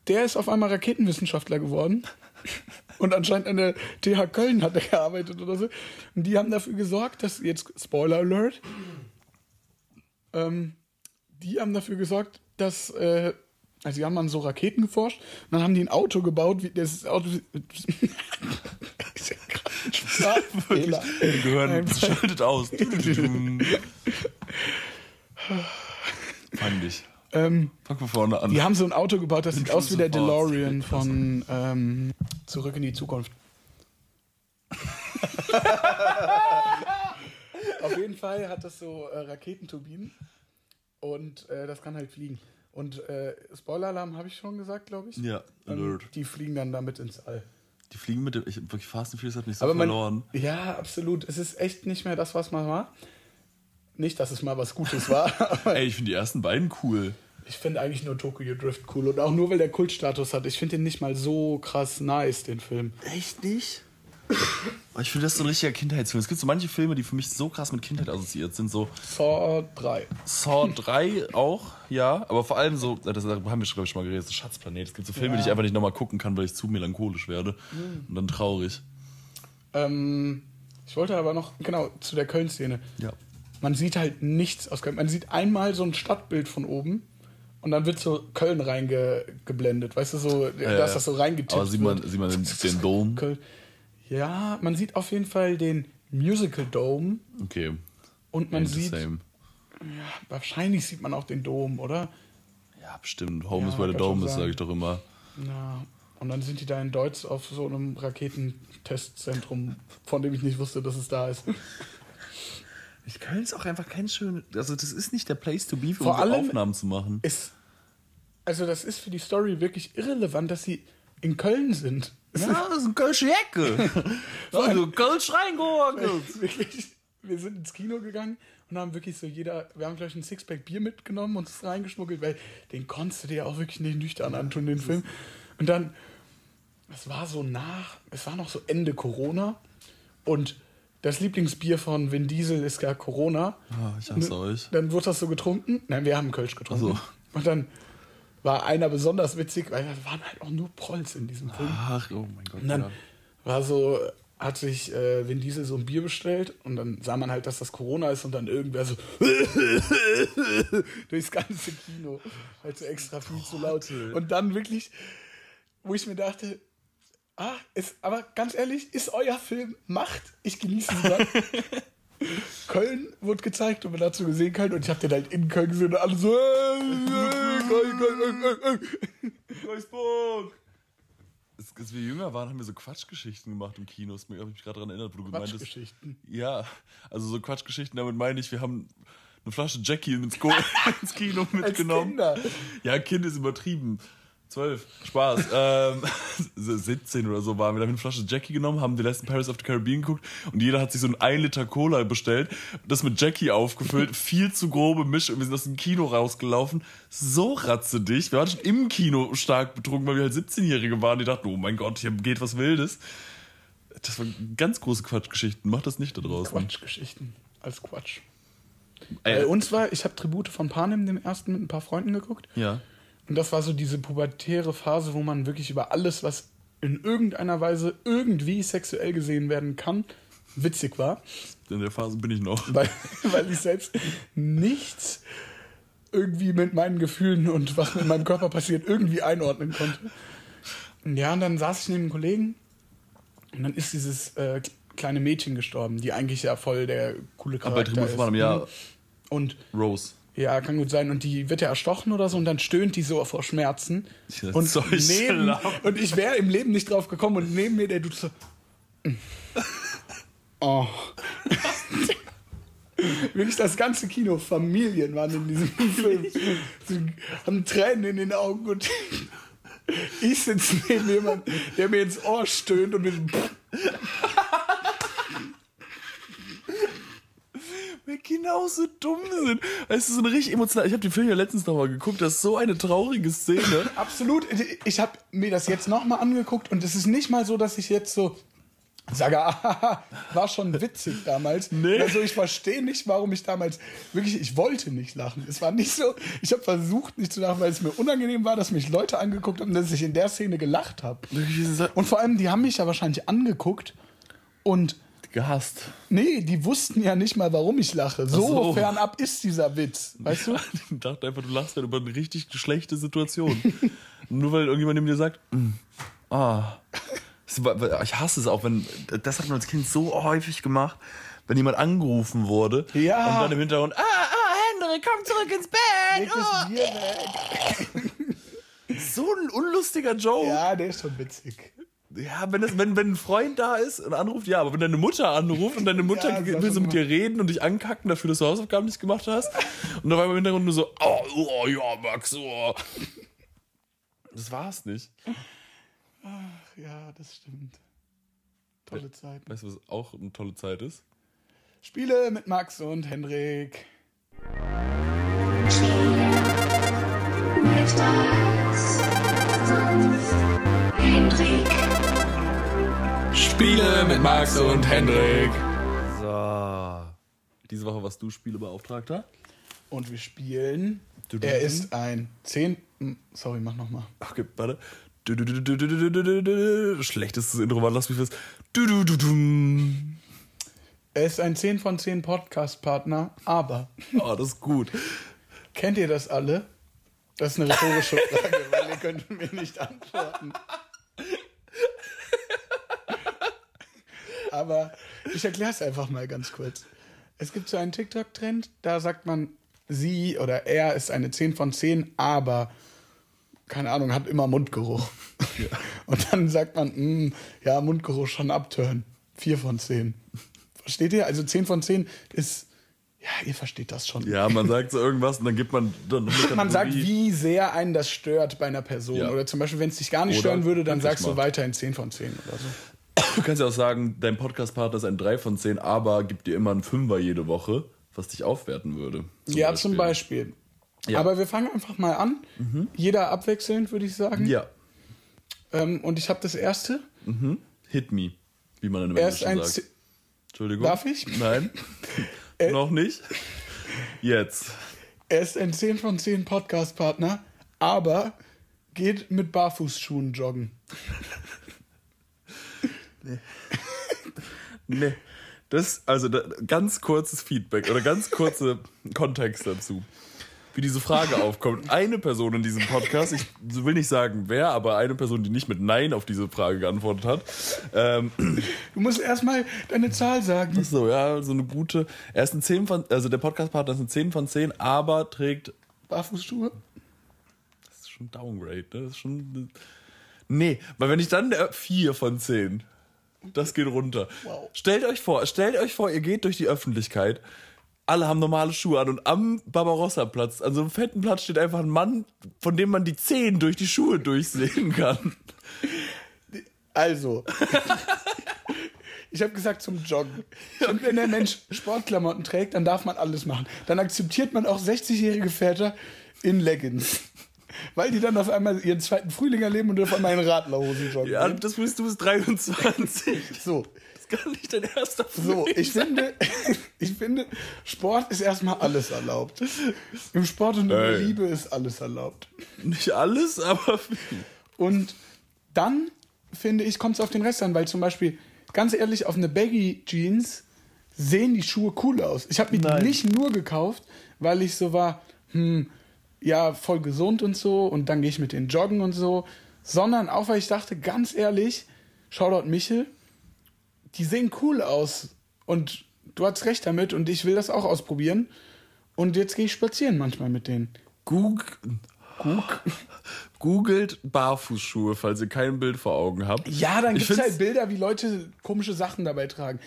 der ist auf einmal Raketenwissenschaftler geworden. Und anscheinend an der TH Köln hat er gearbeitet oder so. Und die haben dafür gesorgt, dass, jetzt Spoiler Alert, ähm, die haben dafür gesorgt, dass, äh, also die haben an so Raketen geforscht und dann haben die ein Auto gebaut, wie das Auto. ja Sprachfehler. Mein Gehirn schaltet aus. Fand ich. Ähm, Fang von vorne an. Die haben so ein Auto gebaut, das sieht aus wie der. DeLorean von ähm, Zurück in die Zukunft. Auf jeden Fall hat das so äh, Raketenturbinen und äh, das kann halt fliegen. Und äh, Spoiler-Alarm habe ich schon gesagt, glaube ich. Ja, Ähm, Alert. Die fliegen dann damit ins All. Die fliegen mit dem. Ich, wirklich Fast and Furious hat mich so Aber man, verloren. ja, absolut. Es ist echt nicht mehr das, was man war. Nicht, dass es mal was Gutes war, Ey, ich finde die ersten beiden cool. Ich finde eigentlich nur Tokyo Drift cool und auch nur, weil der Kultstatus hat. Ich finde den nicht mal so krass nice, den Film. Echt nicht? Aber ich finde das so ein richtiger Kindheitsfilm. Es gibt so manche Filme, die für mich so krass mit Kindheit assoziiert sind. So Saw 3. Saw 3 auch, ja. Aber vor allem so, das haben wir, glaube ich, schon mal geredet, so Schatzplanet. Es gibt so Filme, Ja. die ich einfach nicht nochmal gucken kann, weil ich zu melancholisch werde. Und dann traurig. Ähm, ich wollte aber noch, genau, zu der Köln-Szene. Ja. Man sieht halt nichts aus Köln. Man sieht einmal so ein Stadtbild von oben und dann wird so Köln reingeblendet. Weißt du, so, dass das so reingetippt Aber sieht man, wird. sieht man den, den Dom? Köln. Ja, man sieht auf jeden Fall den Musical Dome Okay. und man Ain't sieht, same. wahrscheinlich sieht man auch den Dom, oder? Ja, bestimmt. Home Ja, is where the dome is, sein. sage ich doch immer. Ja, und dann sind die da in Deutsch auf so einem Raketentestzentrum, von dem ich nicht wusste, dass es da ist. Köln ist auch einfach kein schön. Also, das ist nicht der Place to be für Vor unsere Aufnahmen zu machen. Ist, also das ist für die Story wirklich irrelevant, dass sie in Köln sind. Ja, das ist eine Kölsche Ecke. Also, Kölsch wirklich, wir sind ins Kino gegangen und haben wirklich so jeder, wir haben vielleicht ein Sixpack Bier mitgenommen und es reingeschmuggelt, weil den konntest du dir auch wirklich nicht nüchtern antun, den Film. Und dann, es war so nach, es war noch so Ende Corona und das Lieblingsbier von Vin Diesel ist gar Corona. Ah, ich hasse euch. Dann wurde das so getrunken. Nein, wir haben Kölsch getrunken. Und dann war einer besonders witzig, weil da waren halt auch nur Prolls in diesem Film. Ach, oh mein Gott. Und dann ja. war so, hat sich äh, Vin Diesel so ein Bier bestellt und dann sah man halt, dass das Corona ist und dann irgendwer so durchs ganze Kino. Halt so extra viel zu laut. Und dann wirklich, wo ich mir dachte, ah, ist, aber ganz ehrlich, ist euer Film Macht. Ich genieße es dann. Köln wurde gezeigt und man hat so gesehen Köln und ich hab den halt in Köln gesehen und alle so äh. Wolfsburg! Als, als wir jünger waren, haben wir so Quatschgeschichten gemacht im Kino. Das habe ich mich gerade daran erinnert, wo du gemeint hast. Quatschgeschichten. Ja, also so Quatschgeschichten, damit meine ich, wir haben eine Flasche Jackie ins, Kino mitgenommen. Kinder. Ja, Kind ist übertrieben. Zwölf, Spaß. ähm, so 17 oder so waren wir. Da haben wir eine Flasche Jackie genommen, haben den letzten Paris of the Caribbean geguckt und jeder hat sich so ein 1 Liter Cola bestellt, das mit Jackie aufgefüllt, viel zu grobe Mischung. Wir sind aus dem Kino rausgelaufen, so ratzedicht. Wir waren schon im Kino stark betrunken, weil wir halt 17-Jährige waren, die dachten, oh mein Gott, hier geht was Wildes. Das waren ganz große Quatschgeschichten. Macht das nicht da draußen. Quatschgeschichten. Als Quatsch. Ey, Bei uns war, ich habe Tribute von Panem, dem ersten, mit ein paar Freunden geguckt. ja. Und das war so diese pubertäre Phase, wo man wirklich über alles, was in irgendeiner Weise irgendwie sexuell gesehen werden kann, witzig war. In der Phase bin ich noch. Weil, weil ich selbst nichts irgendwie mit meinen Gefühlen und was mit meinem Körper passiert irgendwie einordnen konnte. Ja, und dann saß ich neben einem Kollegen und dann ist dieses äh, kleine Mädchen gestorben, die eigentlich ja voll der coole Charakter Tribute ist. von Panem, ja. Und Rose. Ja, kann gut sein. Und die wird ja erstochen oder so und dann stöhnt die so vor Schmerzen. Ja, und, neben, und ich wäre im Leben nicht drauf gekommen und neben mir der Dude so. Oh. Wirklich das ganze Kino, Familien waren in diesem Film. Sie haben Tränen in den Augen und ich sitze neben jemandem, der mir ins Ohr stöhnt und mir Weil Kinder auch so dumm sind. Es ist so eine richtig emotional. Ich habe den Film ja letztens nochmal geguckt. Das ist so eine traurige Szene. Absolut. Ich habe mir das jetzt nochmal angeguckt und es ist nicht mal so, dass ich jetzt so sage, ah, war schon witzig damals. Nee. Also ich verstehe nicht, warum ich damals wirklich, ich wollte nicht lachen. Es war nicht so, ich habe versucht nicht zu lachen, weil es mir unangenehm war, dass mich Leute angeguckt haben, dass ich in der Szene gelacht habe. Und vor allem, die haben mich ja wahrscheinlich angeguckt und Gehasst. nee, die wussten ja nicht mal, warum ich lache. So, so. fernab ist dieser Witz. Weißt du? Ich dachte einfach, du lachst dann über eine richtig schlechte Situation. Nur weil irgendjemand neben dir sagt, "Mm, ah. Ich hasse es auch, wenn, das hat man als Kind so häufig gemacht, wenn jemand angerufen wurde Ja. und dann im Hintergrund, ah, ah, Hendrik, komm zurück ins Bett. Das Bier weg. Oh, so ein unlustiger Joke. Ja, Ja, der ist schon witzig. Wenn, das, wenn, wenn ein Freund da ist und anruft, ja, aber wenn deine Mutter anruft und deine Mutter Ja, will so mit dir reden und dich ankacken dafür, dass du Hausaufgaben nicht gemacht hast und dann war im Hintergrund nur so, oh, oh ja, Max, oh. Das war's nicht. Ja, das stimmt. Tolle Zeit. Weißt du, was auch eine tolle Zeit ist? Spiele mit Max und Hendrik. Mit Max und Hendrik. Spiele mit Max und Hendrik. So. Diese Woche warst du Spielebeauftragter. Und wir spielen. Du, du, er du. ist ein 10. Sorry, mach nochmal. Okay, warte. Schlechtestes Intro war, lass mich fest. Er ist ein 10 von 10 Podcast-Partner, aber. Oh, das ist gut. Kennt ihr das alle? Das ist eine rhetorische Frage, weil ihr könnt mir nicht antworten. Aber ich erkläre es einfach mal ganz kurz. Es gibt so einen TikTok-Trend, da sagt man, sie oder er ist eine 10 von 10, aber keine Ahnung, hat immer Mundgeruch. Und dann sagt man, "Mm, ja, Mundgeruch schon abtören. 4 von 10. Versteht ihr? Also 10 von 10 ist, ja, ihr versteht das schon. Ja, man sagt so irgendwas und dann gibt man dann Man sagt, wie sehr einen das stört bei einer Person. Ja. Oder zum Beispiel, wenn es dich gar nicht Oder stören würde, dann sagst du weiterhin 10 von 10 oder so. Du kannst ja auch sagen, dein Podcast-Partner ist ein 3 von 10, aber gibt dir immer einen Fünfer jede Woche, was dich aufwerten würde. ja, zum Beispiel. Ja. Aber wir fangen einfach mal an. Jeder abwechselnd, würde ich sagen. Ja. Ähm, und ich habe das erste. Hit me, wie man in Er ist Englischen ein. sagt. Entschuldigung. Darf ich? Nein. Äh. Noch nicht. Jetzt. Er ist ein 10 von 10 Podcast-Partner, aber geht mit Barfußschuhen joggen. Nee. Das, also da, ganz kurzes Feedback oder ganz kurze Kontext dazu. Wie diese Frage aufkommt. Eine Person in diesem Podcast, ich will nicht sagen wer, aber eine Person, die nicht mit Nein auf diese Frage geantwortet hat. Ähm, Du musst erstmal deine Zahl sagen. so, ja, so eine gute. Er ist ein 10 von, also der Podcast-Partner ist ein 10 von 10, aber trägt Barfußschuhe? Das ist schon Downgrade, ne? Das ist schon. Nee, weil wenn ich dann der 4 von 10, das geht runter. Wow. Stellt euch vor, stellt euch vor, ihr geht durch die Öffentlichkeit, alle haben normale Schuhe an und am Barbarossa-Platz, an so einem fetten Platz steht einfach ein Mann, von dem man die Zehen durch die Schuhe durchsehen kann. Also. Ich habe gesagt zum Joggen. Und wenn der Mensch Sportklamotten trägt, dann darf man alles machen. Dann akzeptiert man auch 60-jährige Väter in Leggings. Weil die dann auf einmal ihren zweiten Frühling erleben und auf einmal in Radlerhosen joggen. Ja, das bist du bis 23. So, Das kann nicht dein erster so, Frühling ich finde, ich finde, Sport ist erstmal alles erlaubt. Im Sport und in der. Liebe ist alles erlaubt. Nicht alles, aber viel. Und dann, finde ich, kommt es auf den Rest an, weil zum Beispiel, ganz ehrlich, auf eine Baggy Jeans sehen die Schuhe cool aus. Ich habe mir die Nein. nicht nur gekauft, weil ich so war, hm, ja, voll gesund und so und dann gehe ich mit den Joggen und so, sondern auch, weil ich dachte, ganz ehrlich, Shoutout Michel, die sehen cool aus und du hast recht damit und ich will das auch ausprobieren und jetzt gehe ich spazieren manchmal mit denen. Goog Googelt Barfußschuhe, falls ihr kein Bild vor Augen habt. Ja, dann gibt es halt Bilder, wie Leute komische Sachen dabei tragen.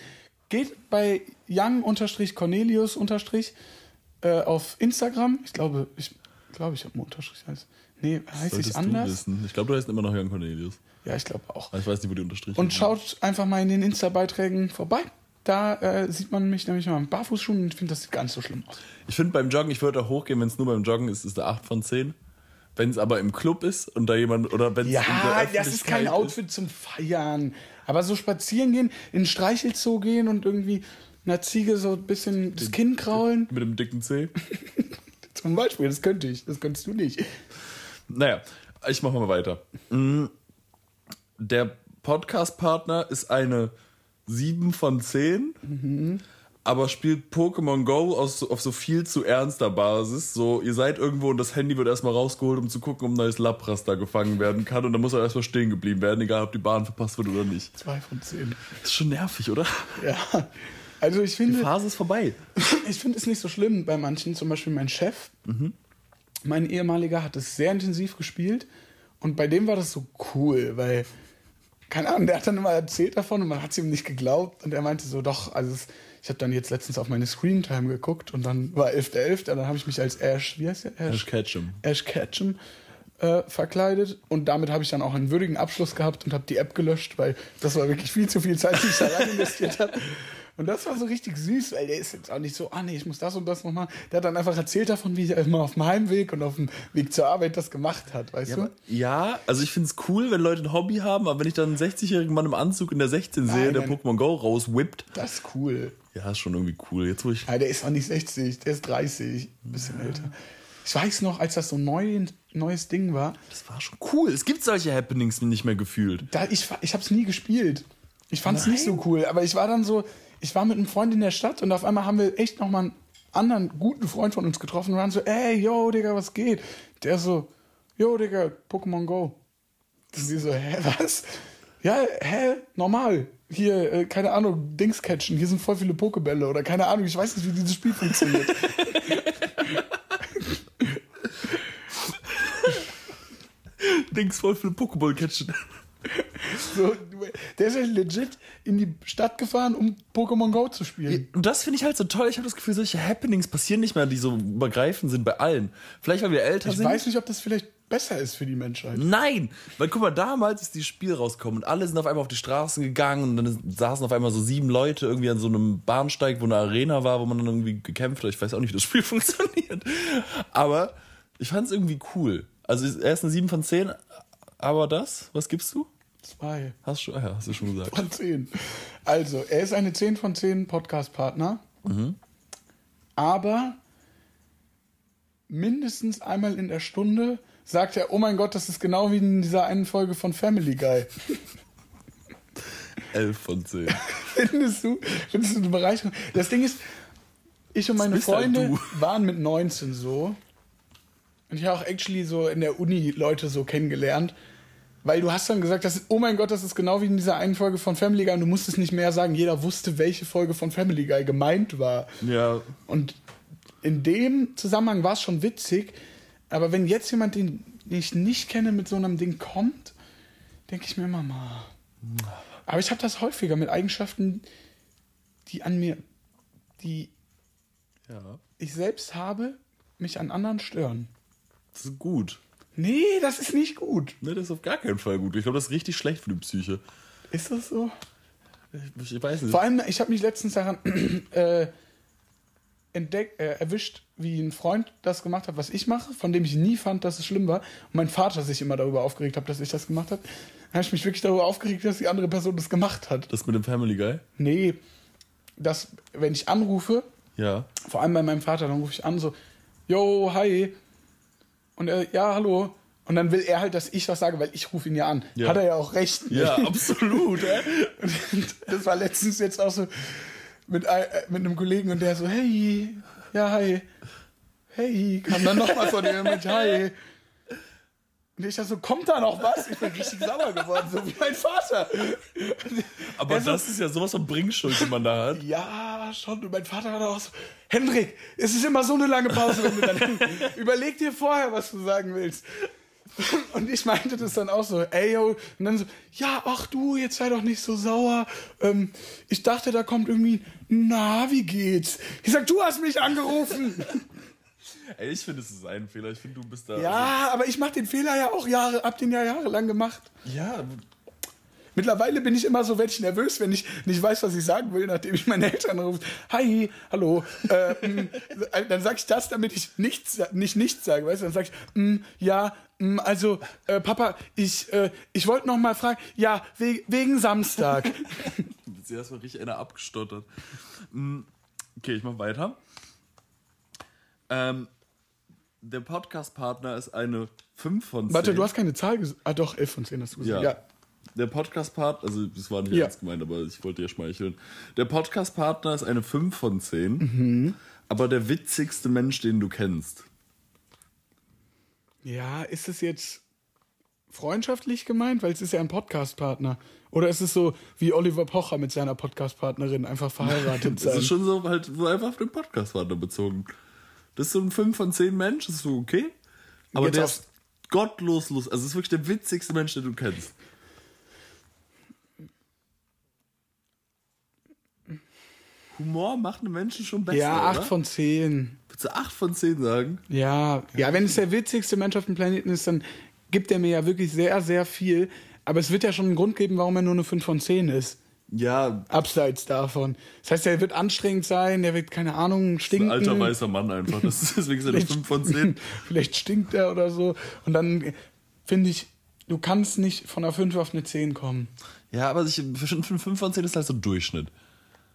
geht bei young-cornelius- äh, auf Instagram. Ich glaube, ich glaube, ich habe einen Unterstrich. Heißt. Nee, heißt ich anders? wissen. Ich glaube, du heißt immer noch Jan Cornelius. Ja, ich glaube auch. Aber Ich weiß nicht, wo die Unterstriche Und schaut einfach mal in den Insta-Beiträgen vorbei. Da äh, sieht man mich nämlich mal mit Barfußschuhen und ich finde, das sieht gar nicht so schlimm aus. Ich finde beim Joggen, ich würde auch hochgehen, wenn es nur beim Joggen ist, ist eine 8 von 10. Wenn es aber im Club ist und da jemand, oder wenn es der Ja, das ist kein Outfit zum Feiern. Aber so spazieren gehen, in den Streichelzoo gehen und irgendwie einer Ziege so ein bisschen das Kinn kraulen. Mit dem dicken C. Zum Beispiel, das könnte ich, das könntest du nicht. Naja, ich mache mal weiter. Mm, Der Podcast-Partner ist eine 7 von 10, aber spielt Pokémon Go aus, auf so viel zu ernster Basis. So, ihr seid irgendwo und das Handy wird erstmal rausgeholt, um zu gucken, ob ein neues Lapras da gefangen werden kann. Und dann muss er erstmal stehen geblieben werden, egal ob die Bahn verpasst wird oder nicht. Zwei von zehn. ist schon nervig, oder? Ja. Also ich Die finde, Phase ist vorbei. ich finde es nicht so schlimm bei manchen. Zum Beispiel mein Chef, mein ehemaliger, hat es sehr intensiv gespielt. Und bei dem war das so cool, weil, keine Ahnung, der hat dann immer erzählt davon und man hat es ihm nicht geglaubt. Und er meinte so, doch, also es, ich habe dann jetzt letztens auf meine Screentime geguckt und dann war 11.11. Dann habe ich mich als Ash, wie heißt der? Ash Ketchum. Ash Ketchum äh, verkleidet und damit habe ich dann auch einen würdigen Abschluss gehabt und habe die App gelöscht, weil das war wirklich viel zu viel Zeit, die ich da rein investiert habe. Und das war so richtig süß, weil der ist jetzt auch nicht so, ah nee, ich muss das und das noch machen. Der hat dann einfach erzählt davon, wie er immer auf dem Heimweg und auf dem Weg zur Arbeit das gemacht hat, weißt du? Ja, also ich finde es cool, wenn Leute ein Hobby haben, aber wenn ich dann einen 60-jährigen Mann im Anzug in der 16 sehe, Nein, der nein. Pokémon Go rauswippt, Das ist cool. ja, ist schon irgendwie cool. Jetzt, wo ich. Ja, der ist auch nicht 60, der ist 30, ein bisschen älter. Ich weiß noch, als das so ein neu, neues Ding war, Das war schon cool. Es gibt solche Happenings nicht mehr gefühlt. da, ich, ich habe es nie gespielt. Ich fand es nicht so cool, aber ich war dann so, ich war mit einem Freund in der Stadt und auf einmal haben wir echt nochmal einen anderen guten Freund von uns getroffen und waren so, ey, yo, Digga, was geht? Der so, yo, Digga, Pokémon Go. Und wir so, hä, was? Ja, hä, normal. Hier, äh, keine Ahnung, Dings catchen, hier sind voll viele Pokebälle oder keine Ahnung, ich weiß nicht, wie dieses Spiel funktioniert. Dings voll für Pokéball catchen. So, der ist ja legit in die Stadt gefahren, um Pokémon Go zu spielen. Und das finde ich halt so toll. Ich habe das Gefühl, solche Happenings passieren nicht mehr, die so übergreifend sind bei allen. Vielleicht, weil wir älter Ich sind. weiß nicht, ob das vielleicht besser ist für die Menschheit. Nein, weil guck mal, damals ist dieses Spiel rausgekommen und alle sind auf einmal auf die Straßen gegangen und dann saßen auf einmal so sieben Leute irgendwie an so einem Bahnsteig, wo eine Arena war, wo man dann irgendwie gekämpft hat. Ich weiß auch nicht, wie das Spiel funktioniert. Aber ich fand es irgendwie cool. Also er ist eine 7 von 10, aber das, was gibst du? Zwei Hast du, ja, hast du schon gesagt. von zehn. Also, er ist eine 10 von 10 Podcast-Partner. Aber mindestens einmal in der Stunde sagt er, oh mein Gott, das ist genau wie in dieser einen Folge von Family Guy. 11 von 10. Findest du? Findest du eine Bereicherung? Das Ding ist, ich und meine halt Freunde du. waren mit 19 so. Und ich habe auch actually so in der Uni Leute so kennengelernt. Weil du hast dann gesagt, das ist, oh mein Gott, das ist genau wie in dieser einen Folge von Family Guy und du musstest nicht mehr sagen, jeder wusste, welche Folge von Family Guy gemeint war. Ja, Und in dem Zusammenhang war es schon witzig, aber wenn jetzt jemand, den ich nicht kenne, mit so einem Ding kommt, denke ich mir immer mal. Aber ich habe das häufiger mit Eigenschaften, die an mir, die ja. ich selbst habe, mich an anderen stören. Das ist gut. Nee, das ist nicht gut. Ne, das ist auf gar keinen Fall gut. Ich glaube, das ist richtig schlecht für die Psyche. Ist das so? Ich, ich weiß nicht. Vor allem, ich habe mich letztens daran äh, entdeckt, äh, erwischt, wie ein Freund das gemacht hat, was ich mache, von dem ich nie fand, dass es schlimm war. Und mein Vater sich immer darüber aufgeregt hat, dass ich das gemacht habe. Dann habe ich mich wirklich darüber aufgeregt, dass die andere Person das gemacht hat. Das mit dem Family Guy? Nee, dass, wenn ich anrufe, Ja. vor allem bei meinem Vater, dann rufe ich an, so, yo, hi. Und er, ja, hallo. Und dann will er halt, dass ich was sage, weil ich rufe ihn ja an. Ja. Hat er ja auch recht. Ja, absolut. das war letztens jetzt auch so mit, äh, mit einem Kollegen und der so, hey, ja, hi. Hey, kam dann nochmal von dem mit, hi. Und ich dachte so, kommt da noch was? Ich bin richtig sauer geworden, so wie mein Vater. Aber Er so- das ist ja sowas von Bringschuld, die man da hat. Ja, schon. Und mein Vater war da auch so, Hendrik, es ist immer so eine lange Pause, wenn du dann, überleg dir vorher, was du sagen willst. Und ich meinte das dann auch so, ey, yo, und dann so, ja, ach du, jetzt sei doch nicht so sauer. Ähm, ich dachte, da kommt irgendwie, na, wie geht's? Ich sag, du hast mich angerufen. Ey, ich finde, es ist ein Fehler. Ich finde, du bist da. ja, aber ich mach den Fehler ja auch Jahre, hab den ja jahrelang gemacht. Ja, Mittlerweile bin ich immer so werde ich nervös, wenn ich nicht weiß, was ich sagen will, nachdem ich meine Eltern rufe. Hi, hallo. Äh, mm, dann sage ich das, damit ich nichts, nicht nichts sage, weißt du? Dann sage ich, mm, ja, mm, also äh, Papa, ich, äh, ich wollte noch mal fragen, ja, we wegen Samstag. Jetzt erstmal richtig einer abgestottert. Mm, Okay, ich mach weiter. Ähm, der Podcast-Partner ist eine 5 von 10. Warte, du hast keine Zahl gesagt. Ah, doch, 11 von 10 hast du gesagt. Ja. Ja. Der Podcast-Partner, also das war nicht Ja. ernst gemeint, aber ich wollte dir schmeicheln. Der Podcast-Partner ist eine 5 von 10, Mhm. aber der witzigste Mensch, den du kennst. Ja, ist es jetzt freundschaftlich gemeint? Weil es ist ja ein Podcast-Partner. Oder ist es so wie Oliver Pocher mit seiner Podcast-Partnerin einfach verheiratet Das sein? ist schon so halt so einfach auf den Podcast-Partner bezogen. Das ist so ein 5 von 10 Mensch, das ist so okay. Aber Jetzt der ist gottlos lustig. Also ist wirklich der witzigste Mensch, den du kennst. Humor macht einen Menschen schon besser. ja, 8 oder? von 10. Würdest du 8 von 10 sagen? Ja, ja, wenn es der witzigste Mensch auf dem Planeten ist, dann gibt er mir ja wirklich sehr, sehr viel. Aber es wird ja schon einen Grund geben, warum er nur eine 5 von 10 ist. Ja, Abseits davon. Das heißt, er wird anstrengend sein, der wird, keine Ahnung, ein stinken. alter weißer Mann einfach. Das ist deswegen seine 5 von 10. Vielleicht stinkt er oder so. Und dann finde ich, du kannst nicht von einer 5 auf eine 10 kommen. Ja, aber ich finde 5 von 10 ist halt so Durchschnitt.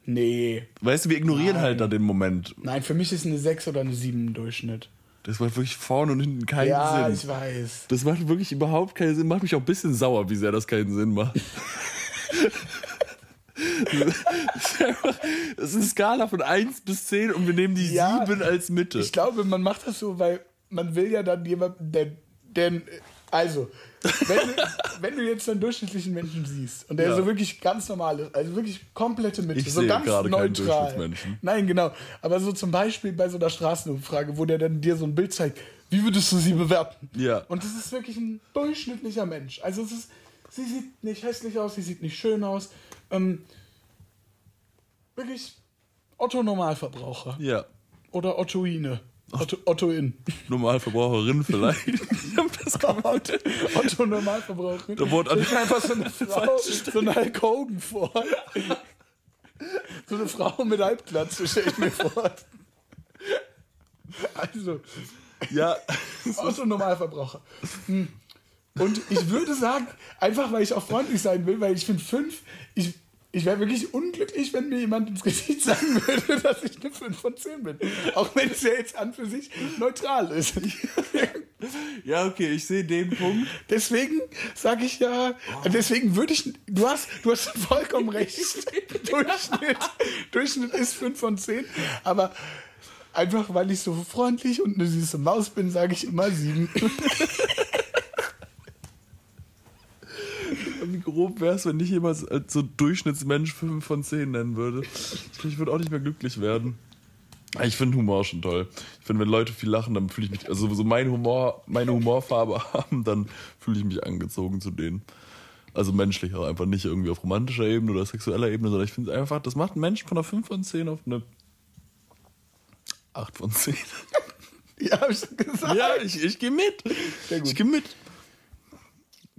Nee. Weißt du, wir ignorieren halt da den Moment. Nein, für mich ist eine 6 oder eine 7 ein Durchschnitt. Das macht wirklich vorne und hinten keinen ja, Sinn. ich weiß. Das macht wirklich überhaupt keinen Sinn. Macht mich auch ein bisschen sauer, wie sehr das keinen Sinn macht. Das ist eine Skala von 1 bis 10 und wir nehmen die Ja, 7 als Mitte. Ich glaube, man macht das so, weil man will ja dann jemanden, der, der also, wenn du, wenn du jetzt einen durchschnittlichen Menschen siehst und der Ja. so wirklich ganz normal ist, also wirklich komplette Mitte, Ich so sehe ganz gerade keinen neutral. Durchschnittsmenschen. Nein, genau. Aber so zum Beispiel bei so einer Straßenumfrage, wo der dann dir so ein Bild zeigt, wie würdest du sie bewerten? Ja. Und das ist wirklich ein durchschnittlicher Mensch. Also es ist, sie sieht nicht hässlich aus, sie sieht nicht schön aus. Ähm, wirklich Otto Normalverbraucher. ja. Oder Ottoine. Otto, Ottoin. Normalverbraucherin vielleicht. Ich hab das gemacht. Otto Normalverbraucher. Da wurde einfach so eine Frau, so eine Hulk Hogan vor. So eine Frau mit Halbglatze stelle ich mir vor. Also, Ja. Otto Normalverbraucher. Hm. Und ich würde sagen, einfach weil ich auch freundlich sein will, weil ich finde fünf, ich, ich wäre wirklich unglücklich, wenn mir jemand ins Gesicht sagen würde, dass ich eine 5 von 10 bin. Auch wenn es ja jetzt an für sich neutral ist. Ja, okay, ich sehe den Punkt. Deswegen sage ich ja, deswegen würde ich, du hast, du hast vollkommen recht. Durchschnitt, Durchschnitt ist 5 von 10, aber einfach weil ich so freundlich und eine süße Maus bin, sage ich immer 7. Wie grob wäre es, wenn ich jemals als so Durchschnittsmensch 5 von 10 nennen würde? Ich würde auch nicht mehr glücklich werden. Ich finde Humor schon toll. Ich finde, wenn Leute viel lachen, dann fühle ich mich, also so mein Humor, meine Humorfarbe haben, dann fühle ich mich angezogen zu denen. Also menschlich auch einfach nicht irgendwie auf romantischer Ebene oder sexueller Ebene, sondern ich finde einfach, das macht einen Menschen von einer 5 von 10 auf eine 8 von 10. Ja, hab ich schon gesagt. Ja, ich, ich gehe mit. Ich gehe mit.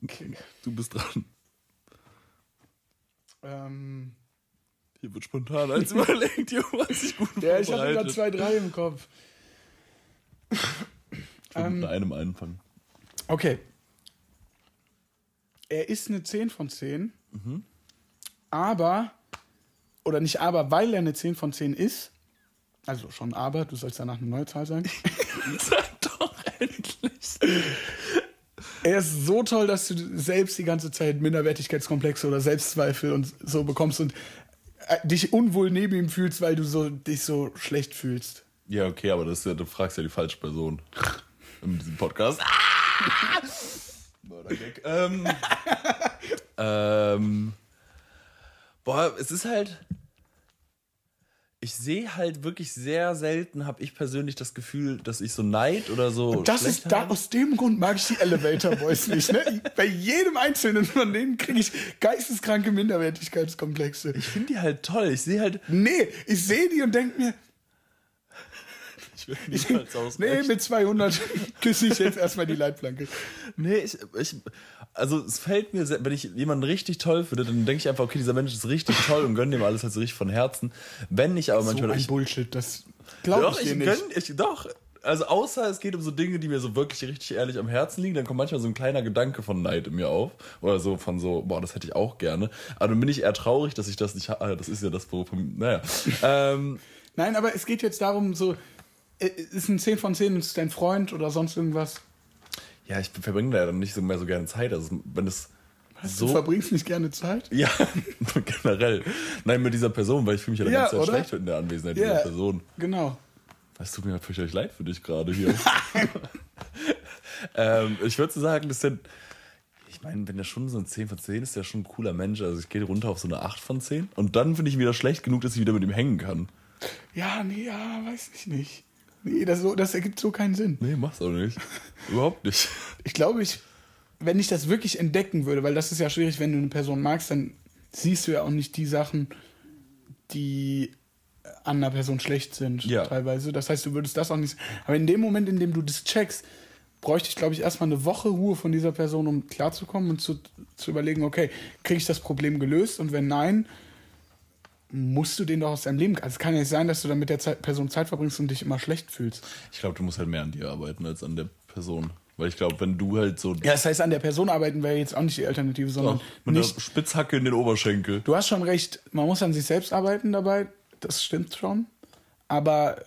Okay. Du bist dran. Ähm, Hier wird spontan als überlegt, Junge, was ich gut ja, ich hatte gerade zwei, drei im Kopf. Ich will mit einem anfangen. Okay. Er ist eine 10 von 10. Aber, oder nicht aber, weil er eine 10 von 10 ist. Also schon aber, du sollst danach eine neue Zahl sagen. Sag doch endlich. Er ist so toll, dass du selbst die ganze Zeit Minderwertigkeitskomplexe oder Selbstzweifel und so bekommst und äh, dich unwohl neben ihm fühlst, weil du so, dich so schlecht fühlst. Ja, okay, aber das ja, du fragst ja die falsche Person. In diesem Podcast. Mördergag. Ähm, ähm, boah, es ist halt. Ich sehe halt wirklich sehr selten, habe ich persönlich das Gefühl, dass ich so Neid oder so. Das schlecht ist da, aus dem Grund mag ich die Elevator Boys nicht. Ne? Bei jedem einzelnen von denen kriege ich geisteskranke Minderwertigkeitskomplexe. Ich finde die halt toll. Ich sehe halt. Nee, ich sehe die und denke mir, Ich will niemals aus. nee, mit 200 küsse ich jetzt erstmal die Leitplanke. Nee, ich, ich, also es fällt mir, sehr, wenn ich jemanden richtig toll finde, dann denke ich einfach, okay, dieser Mensch ist richtig toll und gönne dem alles halt so richtig von Herzen. Wenn ich aber So manchmal, ein ich, Bullshit, das glaube doch, ich ich dir gönn, nicht. ich, doch, also außer es geht um so Dinge, die mir so wirklich richtig ehrlich am Herzen liegen, dann kommt manchmal so ein kleiner Gedanke von Neid in mir auf oder so von so, boah, das hätte ich auch gerne. Aber dann bin ich eher traurig, dass ich das nicht habe. Das ist ja das, wovon, naja. ähm, Nein, aber es geht jetzt darum, so, äh, ist ein 10 von 10, ist dein Freund oder sonst irgendwas? ja, ich verbringe da ja dann nicht so mehr so gerne Zeit. Also wenn es Du so verbringst nicht gerne Zeit? Ja, generell. Nein, mit dieser Person, weil ich fühle mich ja Ja, oder? schlecht in der Anwesenheit Ja, dieser Person. genau. Es tut mir halt fürchterlich leid für dich gerade hier. ähm, ich würde sagen, das sind. Ich meine, wenn der schon so ein 10 von 10 ist, der schon ein cooler Mensch. Also ich gehe runter auf so eine 8 von 10. Und dann finde ich ihn wieder schlecht genug, dass ich wieder mit ihm hängen kann. Ja, nee, ja, weiß ich nicht. Nee, das, so, das ergibt so keinen Sinn. Nee, mach's auch nicht. Überhaupt nicht. Ich glaube, ich, wenn ich das wirklich entdecken würde, weil das ist ja schwierig, wenn du eine Person magst, dann siehst du ja auch nicht die Sachen, die an einer Person schlecht sind, Ja. teilweise. Das heißt, du würdest das auch nicht. Aber in dem Moment, in dem du das checkst, bräuchte ich, glaube ich, erstmal eine Woche Ruhe von dieser Person, um klarzukommen und zu, zu überlegen, okay, kriege ich das Problem gelöst? Und wenn nein, musst du den doch aus deinem Leben. Also es kann ja nicht sein, dass du dann mit der Zeit, Person Zeit verbringst und dich immer schlecht fühlst. Ich glaube, du musst halt mehr an dir arbeiten als an der Person. Weil ich glaube, wenn du halt so. Ja, das heißt, an der Person arbeiten wäre jetzt auch nicht die Alternative, sondern mit nicht einer Spitzhacke in den Oberschenkel. Du hast schon recht, man muss an sich selbst arbeiten dabei, das stimmt schon. Aber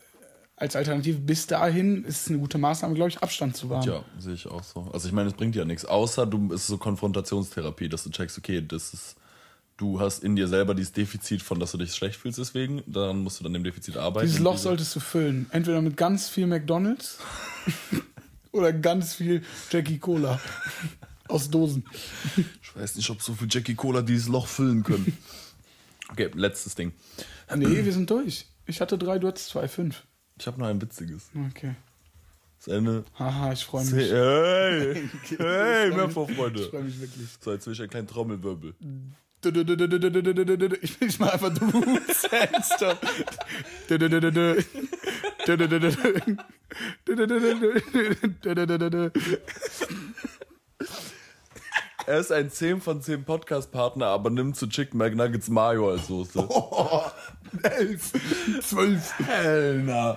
als Alternative bis dahin ist es eine gute Maßnahme, glaube ich, Abstand zu wahren. Ja, sehe ich auch so. Also ich meine, es bringt ja nichts, außer du es ist so Konfrontationstherapie, dass du checkst, okay, das ist, du hast in dir selber dieses Defizit von, dass du dich schlecht fühlst deswegen, dann musst du dann dem Defizit arbeiten. Dieses Loch solltest du füllen. Entweder mit ganz viel McDonalds oder ganz viel Jackie Cola aus Dosen. Ich weiß nicht, ob so viel Jackie Cola dieses Loch füllen können. okay, letztes Ding. Nee, wir sind durch. Ich hatte drei, du hattest zwei, fünf. Ich habe noch ein witziges. Okay. Das Ende. Haha, ich freue mich. Hey, hey, mehr Ich Vorfreude. freue mich wirklich. So, jetzt will ich einen kleinen Trommelwirbel. Ich nicht mal einfach du Sandstop. Er ist ein 10 von 10 Podcast-Partner, aber nimmt zu Chicken McNuggets Mayo als Soße. Oh, elf, zwölf. Hellner.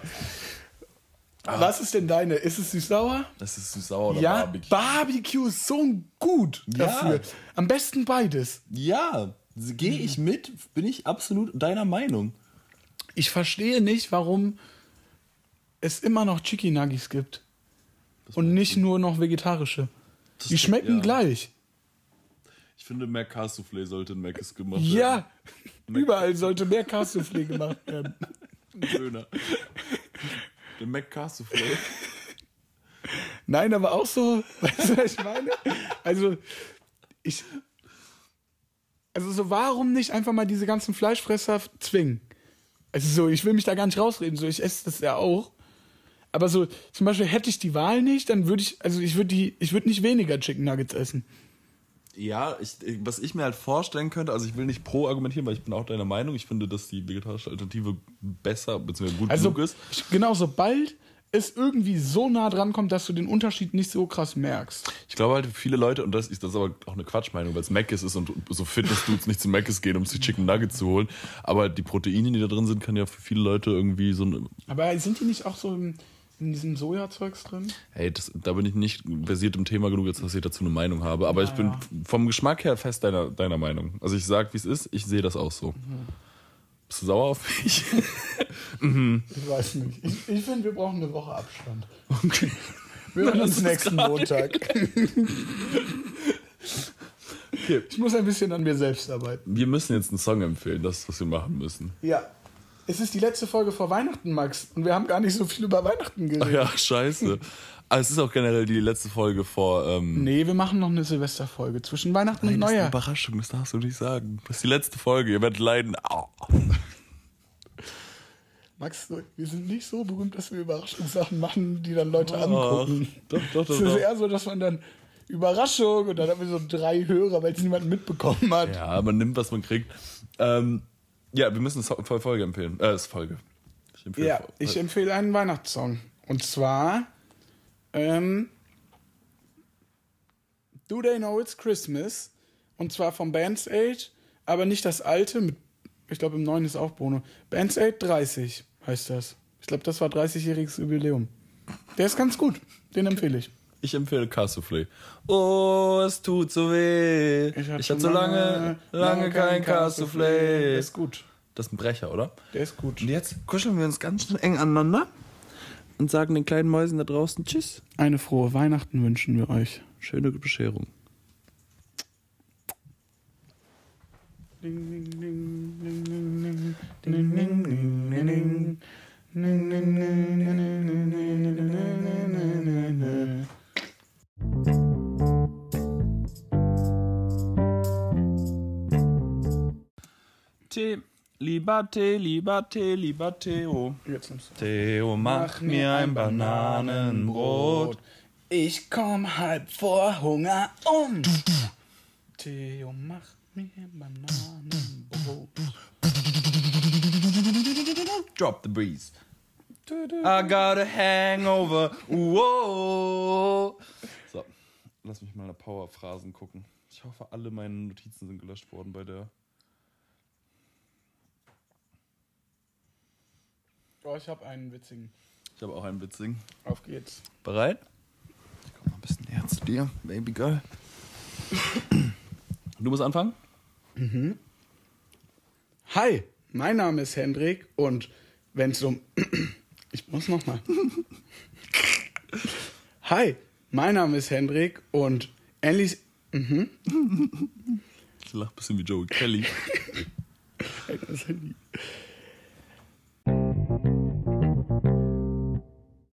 Was ist denn deine? Ist es süß-sauer? Das ist süß-sauer oder Ja, Barbecue. Barbecue ist so gut Ja. dafür. Am besten beides. Ja, gehe ich mit, bin ich absolut deiner Meinung. Ich verstehe nicht, warum es immer noch Chicky Nuggies gibt. Und nicht nur noch vegetarische. Die ist- schmecken ja. gleich. Ich finde, mehr Cassoufflé sollte in Mc's gemacht werden. Ja, überall sollte mehr Cassoufflé gemacht werden. Döner. Der Mac Cassoufflé. Nein, aber auch so, weißt du, was ich meine? Also, ich. Also, so, warum nicht einfach mal diese ganzen Fleischfresser zwingen? Also, so, ich will mich da gar nicht rausreden, so, ich esse das ja auch. Aber so, zum Beispiel hätte ich die Wahl nicht, dann würde ich, also, ich würde die, ich würde nicht weniger Chicken Nuggets essen. Ja, ich, was ich mir halt vorstellen könnte, also ich will nicht pro argumentieren, weil ich bin auch deiner Meinung. Ich finde, dass die vegetarische Alternative besser bzw. gut Also, genug ist. genau, sobald es irgendwie so nah dran kommt, dass du den Unterschied nicht so krass merkst. Ich glaube halt, viele Leute, und das ist, das ist aber auch eine Quatschmeinung, weil es Mc's ist und so Fitness-Dudes nicht zu Mc's gehen, um sich Chicken Nuggets zu holen. Aber die Proteine, die da drin sind, kann ja für viele Leute irgendwie so ein. Aber sind die nicht auch so in, in diesem Sojazeugs drin? Hey, das, da bin ich nicht versiert im Thema genug, als dass ich dazu eine Meinung habe. Aber ich bin vom Geschmack her fest deiner, deiner Meinung. Also ich sag, wie es ist, ich sehe das auch so. Bist du sauer auf mich? Ich weiß nicht. Ich, ich finde, wir brauchen eine Woche Abstand. Wir hören uns nächsten Montag. Okay. Ich muss ein bisschen an mir selbst arbeiten. Wir müssen jetzt einen Song empfehlen, das ist, was wir machen müssen. Ja. Es ist die letzte Folge vor Weihnachten, Max. Und wir haben gar nicht so viel über Weihnachten Ach geredet. ja, scheiße. Aber es ist auch generell die letzte Folge vor. Ähm, Nee, wir machen noch eine Silvesterfolge zwischen Weihnachten und Nein, das ist eine Neujahr. Überraschung, das darfst du nicht sagen. Das ist die letzte Folge, ihr werdet leiden. Au. Max, wir sind nicht so berühmt, dass wir Überraschungssachen machen, die dann Leute angucken. doch, doch, doch, Es ist eher so, dass man dann Überraschung und dann haben wir so drei Hörer, weil es niemand mitbekommen hat. Ja, man nimmt, was man kriegt. Ähm, ja, wir müssen es voll Folge empfehlen. Äh, es ist Folge. Ich empfehle Ja, Fol- ich empfehle einen Weihnachtssong. Und zwar ähm, Do They Know It's Christmas? Und zwar vom Bands Aid, aber nicht das alte, mit, ich glaube im neuen ist auch Bono. Bands Aid 30 heißt das. Ich glaube, das war 30-jähriges Jubiläum. Der ist ganz gut, den empfehle ich. Ich empfehle Cassoufflé. Oh, es tut so weh. Ich, hatte so lange, lange kein Cassoufflé. Der ist gut. Das ist ein Brecher, oder? Der ist gut. Und jetzt kuscheln wir uns ganz schön eng aneinander und sagen den kleinen Mäusen da draußen Tschüss. Eine frohe Weihnachten wünschen wir euch. Schöne Bescherung. Tee, lieber Tee, lieber Tee, lieber Theo. Jetzt nimmst du. Theo, mach mir ein Bananenbrot. Ich komm halb vor Hunger um. Theo, mach mir Bananenbrot. Drop the breeze. I got a hangover. Whoa. So, lass mich mal nach Powerphrasen gucken. Ich hoffe, alle meine Notizen sind gelöscht worden bei der. Oh, ich habe einen witzigen. Ich habe auch einen witzigen. Auf geht's. Bereit? Ich komm mal ein bisschen näher zu dir, Baby Girl. Du musst anfangen? Hi, mein Name ist Hendrik und wenn's um. Ich muss nochmal. Hi, mein Name ist Hendrik und endlich. Ich lach ein bisschen wie Joey Kelly. Das Handy.